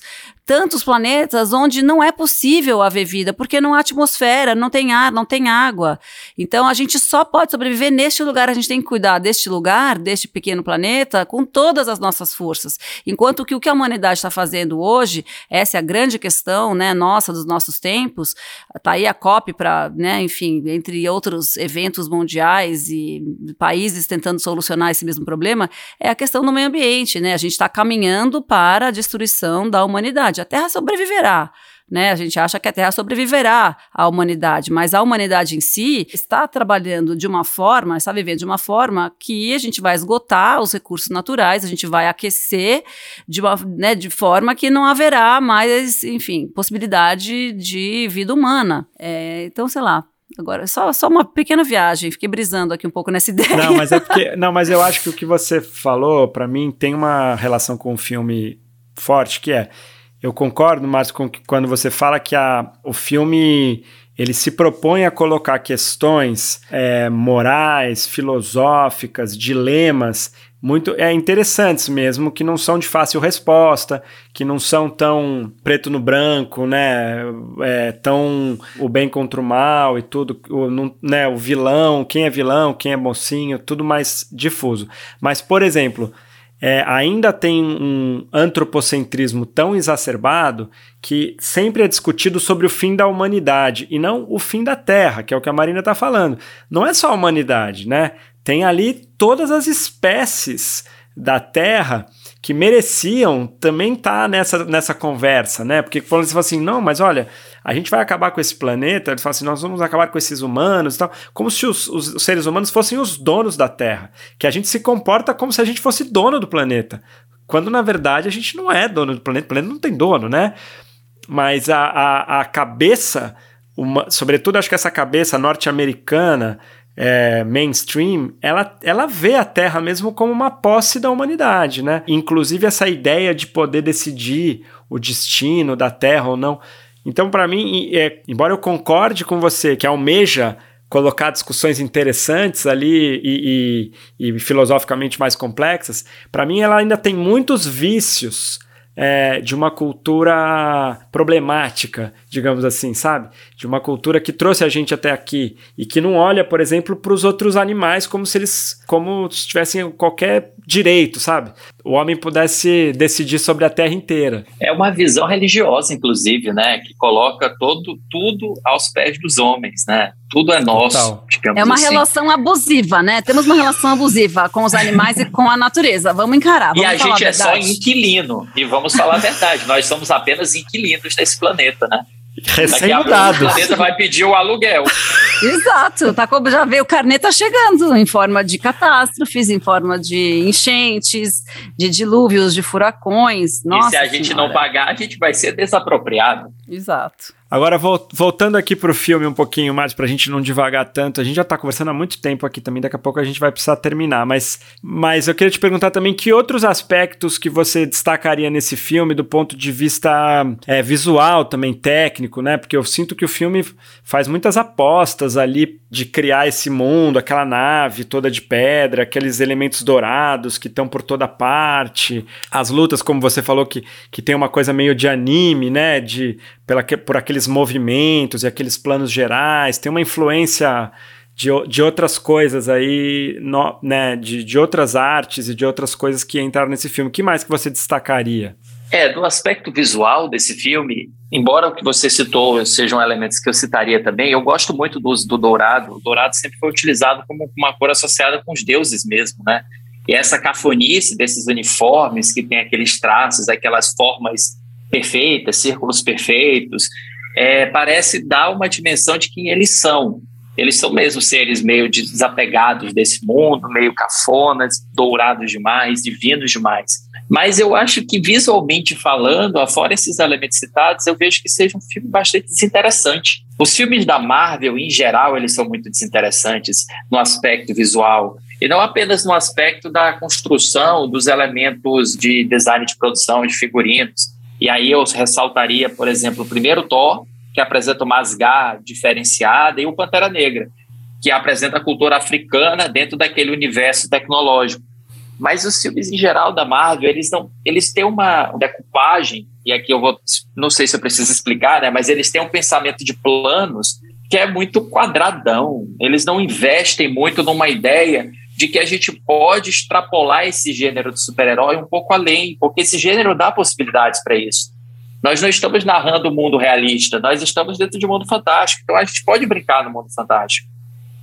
tantos planetas onde não é possível haver vida, porque não há atmosfera, não tem ar, não tem água. Então a gente só pode sobreviver neste lugar, a gente tem que cuidar deste lugar, deste pequeno planeta, com todas as nossas forças. Enquanto que o que a humanidade está fazendo hoje, essa é a grande questão, né, nossa, dos nossos tempos, tá aí a COP para, né, enfim, entre outros eventos mundiais e países tentando solucionar esse mesmo problema, é a questão do meio ambiente, né? A gente está caminhando para a destruição da humanidade humanidade. A Terra sobreviverá. Né? A gente acha que a Terra sobreviverá à humanidade, mas a humanidade em si está trabalhando de uma forma, está vivendo de uma forma que a gente vai esgotar os recursos naturais, a gente vai aquecer de, uma, né, de forma que não haverá mais, enfim, possibilidade de vida humana. É, então, sei lá, Agora, só, só uma pequena viagem, fiquei brisando aqui um pouco nessa ideia.
Não, mas é porque. Não, mas eu acho que o que você falou, para mim, tem uma relação com o filme forte, que é eu concordo, mas com que, quando você fala que a, o filme ele se propõe a colocar questões é, morais, filosóficas, dilemas muito é interessantes mesmo, que não são de fácil resposta, que não são tão preto no branco, né? É, tão o bem contra o mal e tudo, o, não, né? o vilão, quem é vilão, quem é mocinho, tudo mais difuso. Mas, por exemplo, é, ainda tem um antropocentrismo tão exacerbado que sempre é discutido sobre o fim da humanidade e não o fim da Terra, que é o que a Marina está falando. Não é só a humanidade, né? Tem ali todas as espécies da Terra que mereciam também estar tá nessa, nessa conversa, né? Porque falando assim, não, mas olha, a gente vai acabar com esse planeta, eles falam assim, nós vamos acabar com esses humanos e tal, como se os, os, seres humanos fossem os donos da Terra, que a gente se comporta como se a gente fosse dono do planeta, quando na verdade a gente não é dono do planeta, o planeta não tem dono, né? Mas a, a, a cabeça, uma, sobretudo acho que essa cabeça norte-americana, é, mainstream, ela, ela vê a Terra mesmo como uma posse da humanidade, né? Inclusive essa ideia de poder decidir o destino da Terra ou não. Então, para mim, é, embora eu concorde com você que almeja colocar discussões interessantes ali e, e, e filosoficamente mais complexas, para mim ela ainda tem muitos vícios é, de uma cultura problemática, digamos assim, sabe? De uma cultura que trouxe a gente até aqui e que não olha, por exemplo, para os outros animais como se eles como se tivessem qualquer direito, sabe? O homem pudesse decidir sobre a terra inteira.
É uma visão religiosa, inclusive, né? Que coloca todo, tudo aos pés dos homens, né? Tudo é nosso.
É uma assim. relação abusiva, né? Temos uma relação abusiva com os animais e com a natureza. Vamos encarar. Vamos
e a gente a é só inquilino. E vamos falar a verdade. Nós somos apenas inquilinos desse planeta, né?
Recém-mudados.
O planeta vai pedir o aluguel.
Exato, tá, já veio o carnê tá chegando em forma de catástrofes, em forma de enchentes, de dilúvios, de furacões. Nossa
e se a gente senhora. não pagar, a gente vai ser desapropriado.
Exato.
Agora, voltando aqui para o filme um pouquinho mais, para a gente não devagar tanto, a gente já está conversando há muito tempo aqui também, daqui a pouco a gente vai precisar terminar, mas, mas eu queria te perguntar também que outros aspectos que você destacaria nesse filme do ponto de vista é, visual, também técnico, né? Porque eu sinto que o filme faz muitas apostas ali de criar esse mundo, aquela nave toda de pedra, aqueles elementos dourados que estão por toda parte, as lutas, como você falou, que, que tem uma coisa meio de anime, né? De, pela, por aqueles movimentos e aqueles planos gerais, tem uma influência de, de outras coisas aí, no, né? De, de outras artes e de outras coisas que entraram nesse filme. O que mais que você destacaria?
É, do aspecto visual desse filme, embora o que você citou sejam elementos que eu citaria também, eu gosto muito do do dourado. O dourado sempre foi utilizado como uma cor associada com os deuses mesmo, né? E essa cafonice desses uniformes que tem aqueles traços, aquelas formas perfeitas, círculos perfeitos, é, parece dar uma dimensão de quem eles são. Eles são mesmo seres meio desapegados desse mundo, meio cafonas, dourados demais, divinos demais. Mas eu acho que visualmente falando, afora esses elementos citados, eu vejo que seja um filme bastante desinteressante. Os filmes da Marvel, em geral, eles são muito desinteressantes no aspecto visual. E não apenas no aspecto da construção dos elementos de design de produção, de figurinos. E aí eu ressaltaria, por exemplo, o primeiro Thor, que apresenta uma Asgard diferenciada, e o Pantera Negra, que apresenta a cultura africana dentro daquele universo tecnológico. Mas os filmes em geral da Marvel, eles não, eles têm uma decupagem, e aqui eu vou, não sei se eu preciso explicar, né, mas eles têm um pensamento de planos que é muito quadradão. Eles não investem muito numa ideia de que a gente pode extrapolar esse gênero de super-herói um pouco além, porque esse gênero dá possibilidades para isso. Nós não estamos narrando o mundo realista, nós estamos dentro de um mundo fantástico. Então a gente pode brincar no mundo fantástico.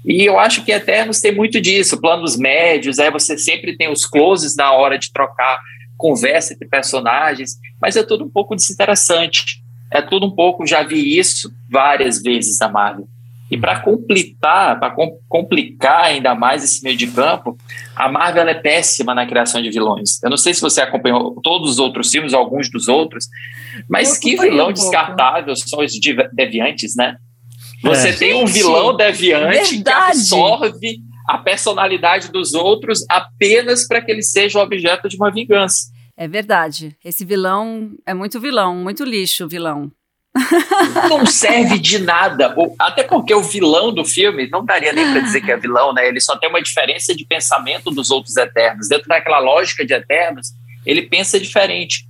E eu acho que Eternos tem muito disso, planos médios, aí você sempre tem os closes na hora de trocar conversa entre personagens, mas é tudo um pouco desinteressante. É tudo um pouco, já vi isso várias vezes na Marvel. E para complicar, para com, complicar ainda mais esse meio de campo, a Marvel é péssima na criação de vilões. Eu não sei se você acompanhou todos os outros filmes, alguns dos outros, mas que vilão um descartável são os deviantes, né? Você é. tem um vilão deviante Verdade. que absorve a personalidade dos outros apenas para que ele seja objeto de uma vingança.
É verdade. Esse vilão é muito vilão, muito lixo o vilão.
Não serve de nada. Até porque o vilão do filme não daria nem para dizer que é vilão, né? Ele só tem uma diferença de pensamento dos outros Eternos. Dentro daquela lógica de Eternos, ele pensa diferente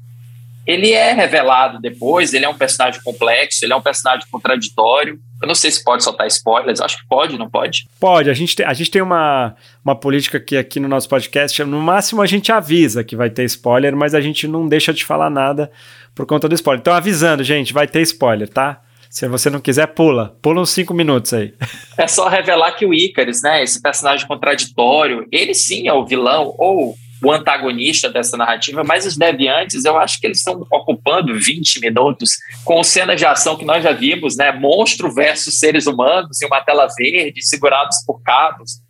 ele é revelado depois, ele é um personagem complexo, ele é um personagem contraditório. Eu não sei se pode soltar spoilers, acho que pode, não pode?
Pode, a gente tem, a gente tem uma, uma política que aqui no nosso podcast, no máximo a gente avisa que vai ter spoiler, mas a gente não deixa de falar nada por conta do spoiler. Então avisando, gente, vai ter spoiler, tá? Se você não quiser, pula. Pula uns cinco minutos aí.
É só revelar que o Icarus, né, esse personagem contraditório, ele sim é o vilão, ou o antagonista dessa narrativa, mas os deviantes, eu acho que eles estão ocupando 20 minutos com cenas de ação que nós já vimos, né? Monstro versus seres humanos em uma tela verde, segurados por cabos.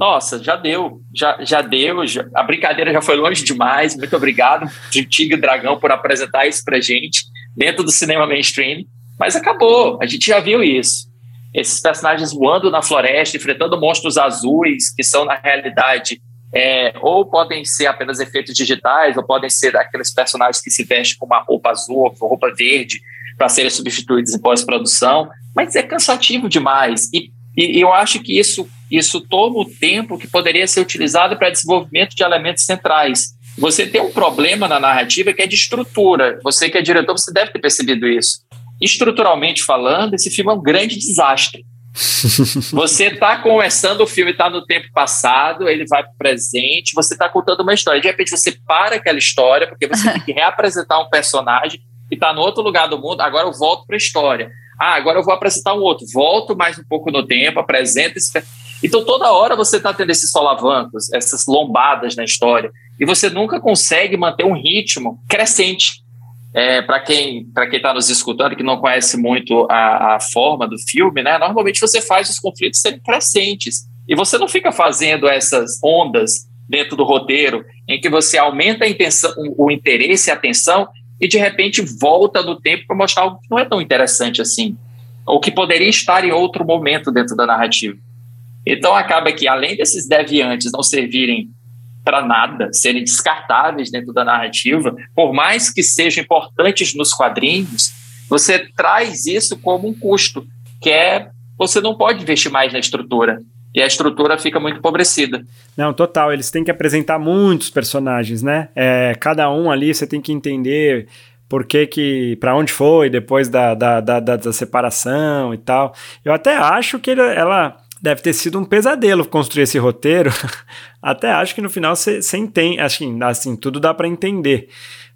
Nossa, já deu, já, já deu, já, a brincadeira já foi longe demais. Muito obrigado, Tigre Dragão, por apresentar isso pra gente dentro do cinema mainstream. Mas acabou, a gente já viu isso. Esses personagens voando na floresta, enfrentando monstros azuis, que são, na realidade, é, ou podem ser apenas efeitos digitais, ou podem ser aqueles personagens que se vestem com uma roupa azul ou roupa verde para serem substituídos em pós-produção, mas é cansativo demais. E, e, eu acho que isso, isso toma o tempo que poderia ser utilizado para desenvolvimento de elementos centrais. Você tem um problema na narrativa que é de estrutura. Você que é diretor, você deve ter percebido isso. Estruturalmente falando, esse filme é um grande desastre. você está começando o filme, está no tempo passado, ele vai para o presente, você está contando uma história. De repente você para aquela história, porque você tem que reapresentar um personagem que está no outro lugar do mundo, agora eu volto para a história. Ah, agora eu vou apresentar um outro. Volto mais um pouco no tempo, apresento esse. Então, toda hora você está tendo esses solavancos, essas lombadas na história, e você nunca consegue manter um ritmo crescente. É, para quem para quem está nos escutando que não conhece muito a, a, forma do filme, né? Normalmente você faz os conflitos serem crescentes e você não fica fazendo essas ondas dentro do roteiro em que você aumenta a intenção, o, o interesse e a atenção e de repente volta no tempo para mostrar algo que não é tão interessante assim, ou que poderia estar em outro momento dentro da narrativa. Então acaba que além desses deviantes não servirem para nada, serem descartáveis dentro da narrativa, por mais que sejam importantes nos quadrinhos, você traz isso como um custo, que é você não pode investir mais na estrutura. E a estrutura fica muito empobrecida.
Não, total. Eles têm que apresentar muitos personagens, né? É, cada um ali você tem que entender por que que, para onde foi depois da, da, da, da, separação e tal. Eu até acho que ele, ela deve ter sido um pesadelo construir esse roteiro. Até acho que no final você entende, assim, assim, tudo dá para entender.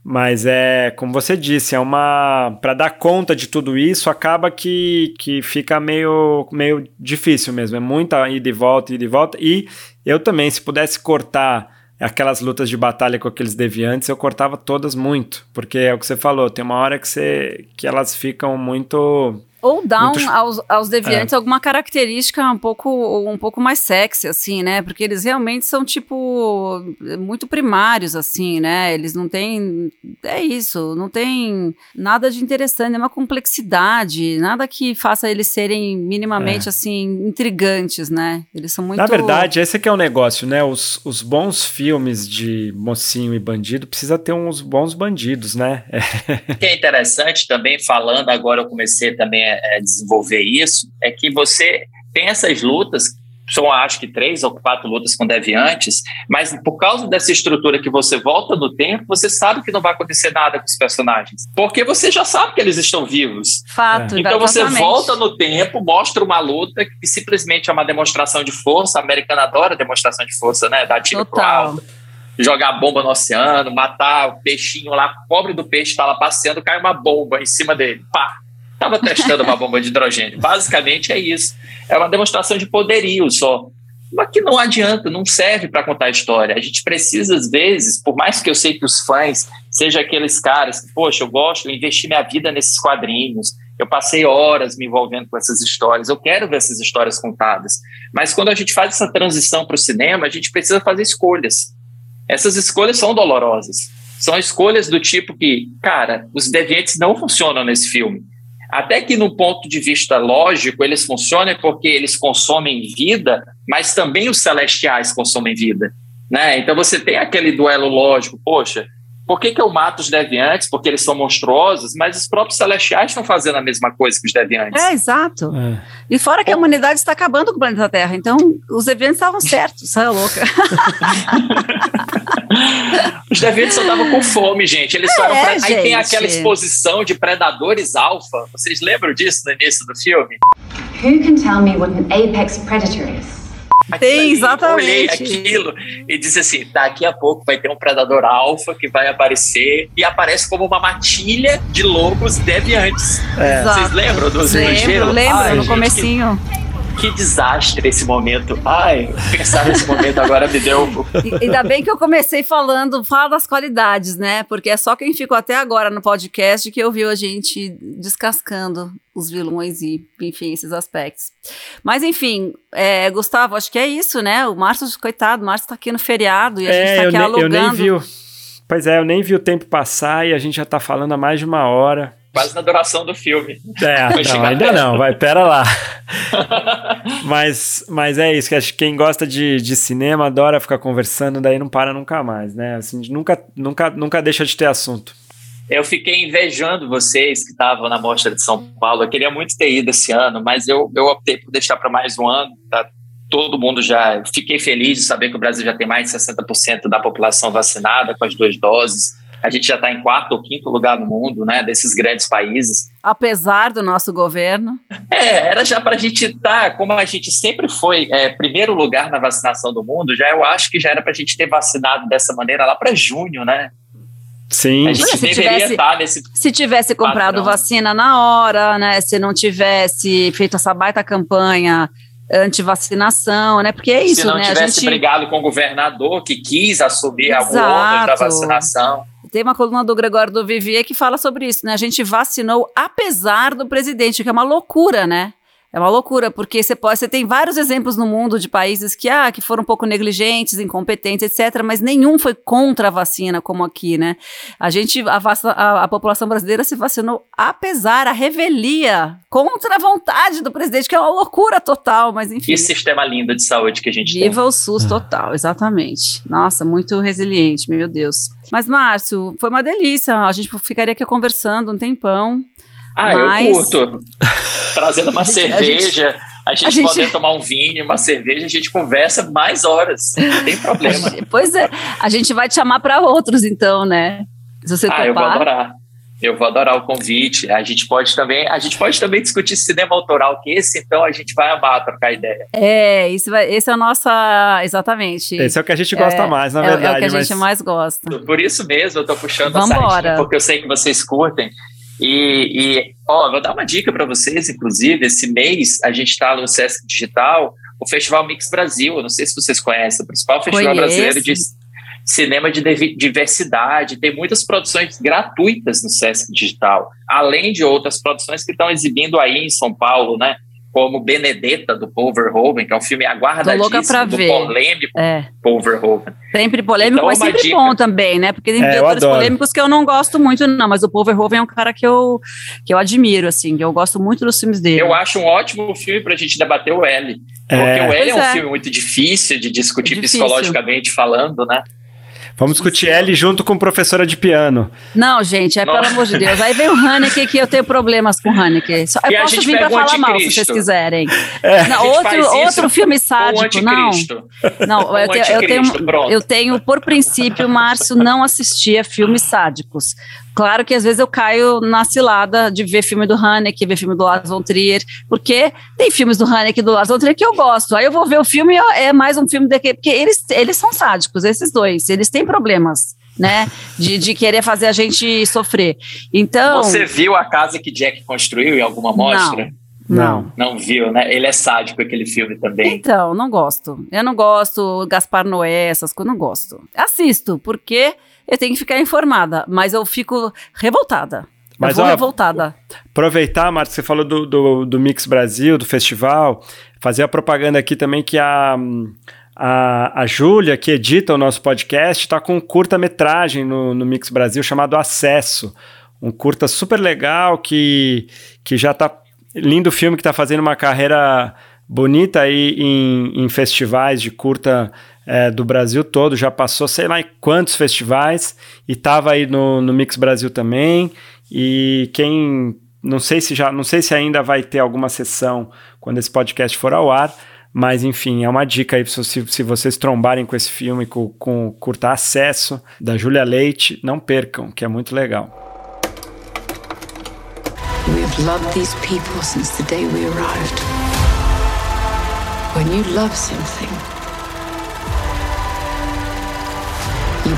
Mas é, como você disse, é uma. Para dar conta de tudo isso, acaba que, que fica meio, meio difícil mesmo. É muita ida e volta, ida e volta. E eu também, se pudesse cortar aquelas lutas de batalha com aqueles deviantes, eu cortava todas muito. Porque é o que você falou, tem uma hora que, você, que elas ficam muito
ou dá um, aos, aos deviantes é. alguma característica um pouco, um pouco mais sexy, assim, né? Porque eles realmente são, tipo, muito primários, assim, né? Eles não têm. É isso, não tem nada de interessante, é uma complexidade, nada que faça eles serem minimamente, é. assim, intrigantes, né? Eles são muito.
Na verdade, esse aqui é o negócio, né? Os, os bons filmes de mocinho e bandido precisa ter uns bons bandidos, né?
O que é interessante também, falando agora, eu comecei também a é, desenvolver isso, é que você tem essas lutas, são acho que três ou quatro lutas com deviantes, mas por causa dessa estrutura que você volta no tempo, você sabe que não vai acontecer nada com os personagens, porque você já sabe que eles estão vivos.
Fato.
É. Então você volta no tempo, mostra uma luta que simplesmente é uma demonstração de força. A americana adora demonstração de força, né? Dar tiro pro alto jogar bomba no oceano, matar o peixinho lá, pobre do peixe está lá passeando, cai uma bomba em cima dele, pá, estava testando uma bomba de hidrogênio. Basicamente é isso. É uma demonstração de poderio só. Mas que não adianta, não serve para contar a história. A gente precisa, às vezes, por mais que eu sei que os fãs sejam aqueles caras que, poxa, eu gosto, eu investi minha vida nesses quadrinhos, eu passei horas me envolvendo com essas histórias, eu quero ver essas histórias contadas. Mas quando a gente faz essa transição para o cinema, a gente precisa fazer escolhas. Essas escolhas são dolorosas. São escolhas do tipo que, cara, os deviantes não funcionam nesse filme. Até que, no ponto de vista lógico, eles funcionam porque eles consomem vida, mas também os celestiais consomem vida. Né? Então você tem aquele duelo lógico, poxa, por que, que eu mato os deviantes? Porque eles são monstruosos, mas os próprios celestiais estão fazendo a mesma coisa que os deviantes.
É, exato. É. E fora que a humanidade está acabando com o planeta Terra, então os deviantes estavam certos, você é louca.
os deviantes só estavam com fome, gente. Eles é, foram pra... Aí tem aquela exposição de predadores alfa. Vocês lembram disso no início do filme? Who can tell me what an apex predator is?
Tem, exatamente.
olhei aquilo e disse assim: daqui a pouco vai ter um predador alfa que vai aparecer e aparece como uma matilha de lobos deviantes. É. Vocês lembram dos
Lembro, lembro, ah, no gente, comecinho.
que desastre esse momento. Ai, pensar nesse momento agora me deu.
E, ainda bem que eu comecei falando, fala das qualidades, né? Porque é só quem ficou até agora no podcast que ouviu a gente descascando os vilões e, enfim, esses aspectos. Mas, enfim, é, Gustavo, acho que é isso, né? O Márcio, coitado, o Márcio tá aqui no feriado e a
é,
gente tá aqui
eu
alugando.
Eu nem vi. Pois é, eu nem vi o tempo passar e a gente já tá falando há mais de uma hora
quase na duração do filme.
É, não, ainda não, vai, pera lá. mas, mas é isso, que acho que quem gosta de, de cinema adora ficar conversando, daí não para nunca mais, né? Assim, nunca, nunca, nunca deixa de ter assunto.
Eu fiquei invejando vocês que estavam na Mostra de São Paulo. Eu queria muito ter ido esse ano, mas eu, eu optei por deixar para mais um ano. Tá? Todo mundo já. Fiquei feliz de saber que o Brasil já tem mais de 60% da população vacinada com as duas doses a gente já está em quarto ou quinto lugar no mundo, né, desses grandes países.
Apesar do nosso governo.
É, era já para a gente estar, tá, como a gente sempre foi é, primeiro lugar na vacinação do mundo, já eu acho que já era para a gente ter vacinado dessa maneira lá para junho, né?
Sim.
A gente se deveria tivesse, estar tá nesse.
Se tivesse comprado padrão. vacina na hora, né? Se não tivesse feito essa baita campanha antivacinação, né? Porque é isso,
Se não
né?
tivesse
gente...
brigado com o governador que quis assumir Exato. o ônus da vacinação.
Tem uma coluna do Gregório do Vivier que fala sobre isso, né? A gente vacinou apesar do presidente, que é uma loucura, né? É uma loucura, porque você pode, você tem vários exemplos no mundo de países que, ah, que foram um pouco negligentes, incompetentes, etc., mas nenhum foi contra a vacina, como aqui, né? A gente, a, a, a população brasileira se vacinou apesar, a revelia, contra a vontade do presidente, que é uma loucura total, mas enfim.
Que sistema lindo de saúde que a gente
Viva
tem.
Viva o SUS total, exatamente. Nossa, muito resiliente, meu Deus. Mas, Márcio, foi uma delícia. A gente ficaria aqui conversando um tempão.
Ah, mas... eu curto. Trazendo uma a gente, cerveja, a gente, a gente, pode tomar um vinho, uma cerveja, a gente conversa mais horas. Não tem problema.
pois é, a gente vai te chamar para outros, então, né?
Se você ah, topar. eu vou adorar. Eu vou adorar o convite. A gente pode também, a gente pode também discutir cinema autoral, que esse então a gente vai amar trocar ideia.
É, isso vai, esse é o nosso, exatamente.
Esse é o que a gente gosta é, mais, na verdade. É,
é o que a
mas...
gente mais gosta.
Por isso mesmo eu tô puxando Vambora. a sardinha, porque eu sei que vocês curtem. E, e ó, vou dar uma dica para vocês, inclusive, esse mês a gente está no Sesc Digital, o Festival Mix Brasil, eu não sei se vocês conhecem, o principal festival Conheço. brasileiro de cinema de diversidade, tem muitas produções gratuitas no Sesc Digital, além de outras produções que estão exibindo aí em São Paulo, né? Como Benedetta, do Paul Verhoeven, que é um filme aguardadíssimo do ver. polêmico é. Paul Verhoeven.
Sempre polêmico, então, mas sempre dica. bom também, né? Porque tem é, diretores polêmicos que eu não gosto muito, não, mas o Paul Verhoeven é um cara que eu, que eu admiro, assim, que eu gosto muito dos filmes dele.
Eu acho um ótimo filme pra gente debater o L. Porque é. o L é um é. filme muito difícil de discutir difícil. psicologicamente falando, né?
Vamos discutir L junto com professora de piano.
Não, gente, é Nossa. pelo amor de Deus. Aí vem o Haneke que eu tenho problemas com o Haneke. Só, eu posso vir para falar mal se vocês quiserem. É. Não, outro, outro filme sádico, não. Não, eu, tenho, eu, tenho, eu tenho, por princípio, Márcio, não assistir a filmes sádicos. Claro que às vezes eu caio na cilada de ver filme do Haneke, ver filme do Lars von Trier, porque tem filmes do Haneke e do Lars von Trier que eu gosto. Aí eu vou ver o filme e é mais um filme daquele, porque eles, eles são sádicos, esses dois, eles têm problemas. Né, de, de querer fazer a gente sofrer. Então.
Você viu a casa que Jack construiu em alguma mostra?
Não.
Não, não viu, né? Ele é sádico aquele filme também.
Então, não gosto. Eu não gosto Gaspar Noé, essas coisas, não gosto. Assisto, porque eu tenho que ficar informada, mas eu fico revoltada. Mas, eu vou ó, revoltada.
Aproveitar, Marta, você falou do, do, do, Mix Brasil, do festival, fazer a propaganda aqui também que a, a, a Júlia, que edita o nosso podcast, está com um curta-metragem no, no Mix Brasil chamado Acesso. Um curta super legal que, que já está. Lindo filme que está fazendo uma carreira bonita aí em, em festivais de curta é, do Brasil todo, já passou sei lá em quantos festivais e estava aí no, no Mix Brasil também. E quem não sei se já, não sei se ainda vai ter alguma sessão quando esse podcast for ao ar, mas enfim, é uma dica aí se, se vocês trombarem com esse filme, com, com curta acesso da Júlia Leite, não percam, que é muito legal. We have loved these people since the day we arrived. When you love something, you.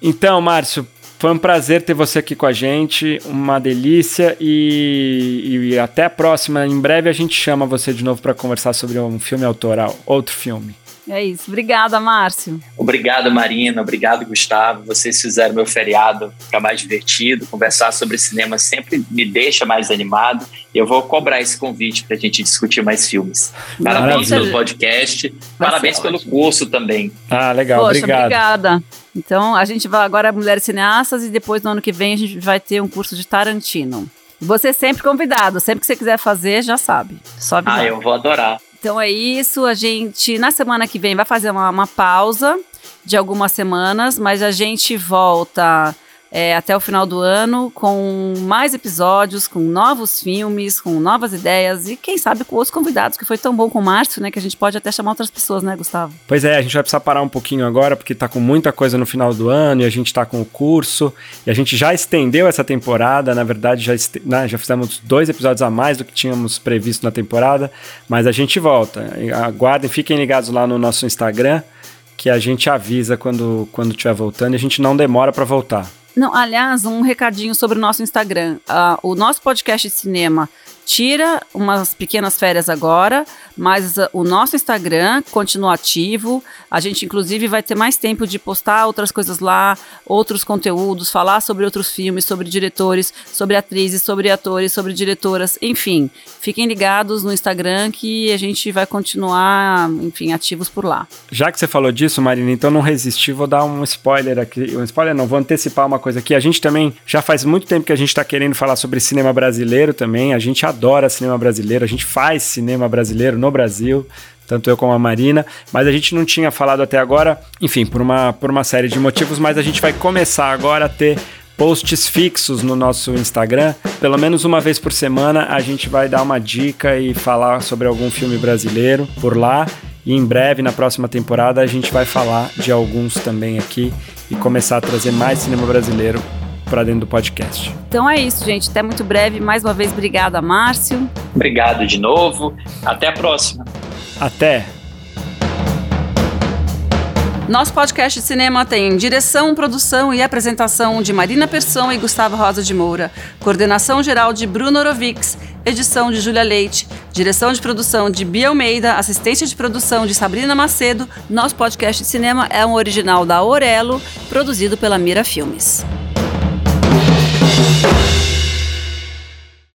Então, Márcio, Foi um prazer ter você aqui com a gente, uma delícia e, e até a próxima. Em breve a gente chama você de novo para conversar sobre um filme autoral, outro filme.
É isso. Obrigada, Márcio.
Obrigado, Marina. Obrigado, Gustavo. Vocês fizeram meu feriado ficar mais divertido. Conversar sobre cinema sempre me deixa mais animado. Eu vou cobrar esse convite para a gente discutir mais filmes. Parabéns pelo podcast. Vai Parabéns pelo ótimo. curso também.
Ah, legal.
Poxa,
obrigado.
obrigada. Então, a gente vai agora Mulheres Cineastas e depois no ano que vem a gente vai ter um curso de Tarantino. Você é sempre convidado, sempre que você quiser fazer, já sabe. Só avisar.
Ah, eu vou adorar.
Então é isso. A gente, na semana que vem, vai fazer uma, uma pausa de algumas semanas, mas a gente volta é, até o final do ano com mais episódios, com novos filmes, com novas ideias e quem sabe com outros convidados, que foi tão bom com o Márcio, né? Que a gente pode até chamar outras pessoas, né, Gustavo?
Pois é, a gente vai precisar parar um pouquinho agora, porque tá com muita coisa no final do ano e a gente tá com o curso e a gente já estendeu essa temporada, na verdade já, né, já fizemos dois episódios a mais do que tínhamos previsto na temporada, mas a gente volta. Aguardem, fiquem ligados lá no nosso Instagram que a gente avisa quando quando estiver voltando e a gente não demora para voltar.
Não, aliás, um recadinho sobre o nosso Instagram. Uh, o nosso podcast de cinema tira umas pequenas férias agora, mas uh, o nosso Instagram continua ativo. A gente, inclusive, vai ter mais tempo de postar outras coisas lá, outros conteúdos, falar sobre outros filmes, sobre diretores, sobre atrizes, sobre atores, sobre diretoras, enfim. Fiquem ligados no Instagram que a gente vai continuar, enfim, ativos por lá.
Já que você falou disso, Marina, então não resisti, vou dar um spoiler aqui. Um spoiler não, vou antecipar uma coisa aqui. A gente também já faz muito tempo que a gente está querendo falar sobre cinema brasileiro também. A gente adora adora cinema brasileiro, a gente faz cinema brasileiro no Brasil, tanto eu como a Marina, mas a gente não tinha falado até agora, enfim, por uma, por uma série de motivos, mas a gente vai começar agora a ter posts fixos no nosso Instagram. Pelo menos uma vez por semana a gente vai dar uma dica e falar sobre algum filme brasileiro por lá. E em breve, na próxima temporada, a gente vai falar de alguns também aqui e começar a trazer mais cinema brasileiro para dentro do podcast.
Então é isso, gente. Até muito breve. Mais uma vez, obrigada, Márcio.
Obrigado de novo. Até a próxima.
Até.
Nosso podcast de cinema tem direção, produção e apresentação de Marina Persão e Gustavo Rosa de Moura, coordenação geral de Bruno Orovics, edição de Júlia Leite, direção de produção de Bia Almeida, assistência de produção de Sabrina Macedo. Nosso podcast de cinema é um original da Orelo, produzido pela Mira Filmes.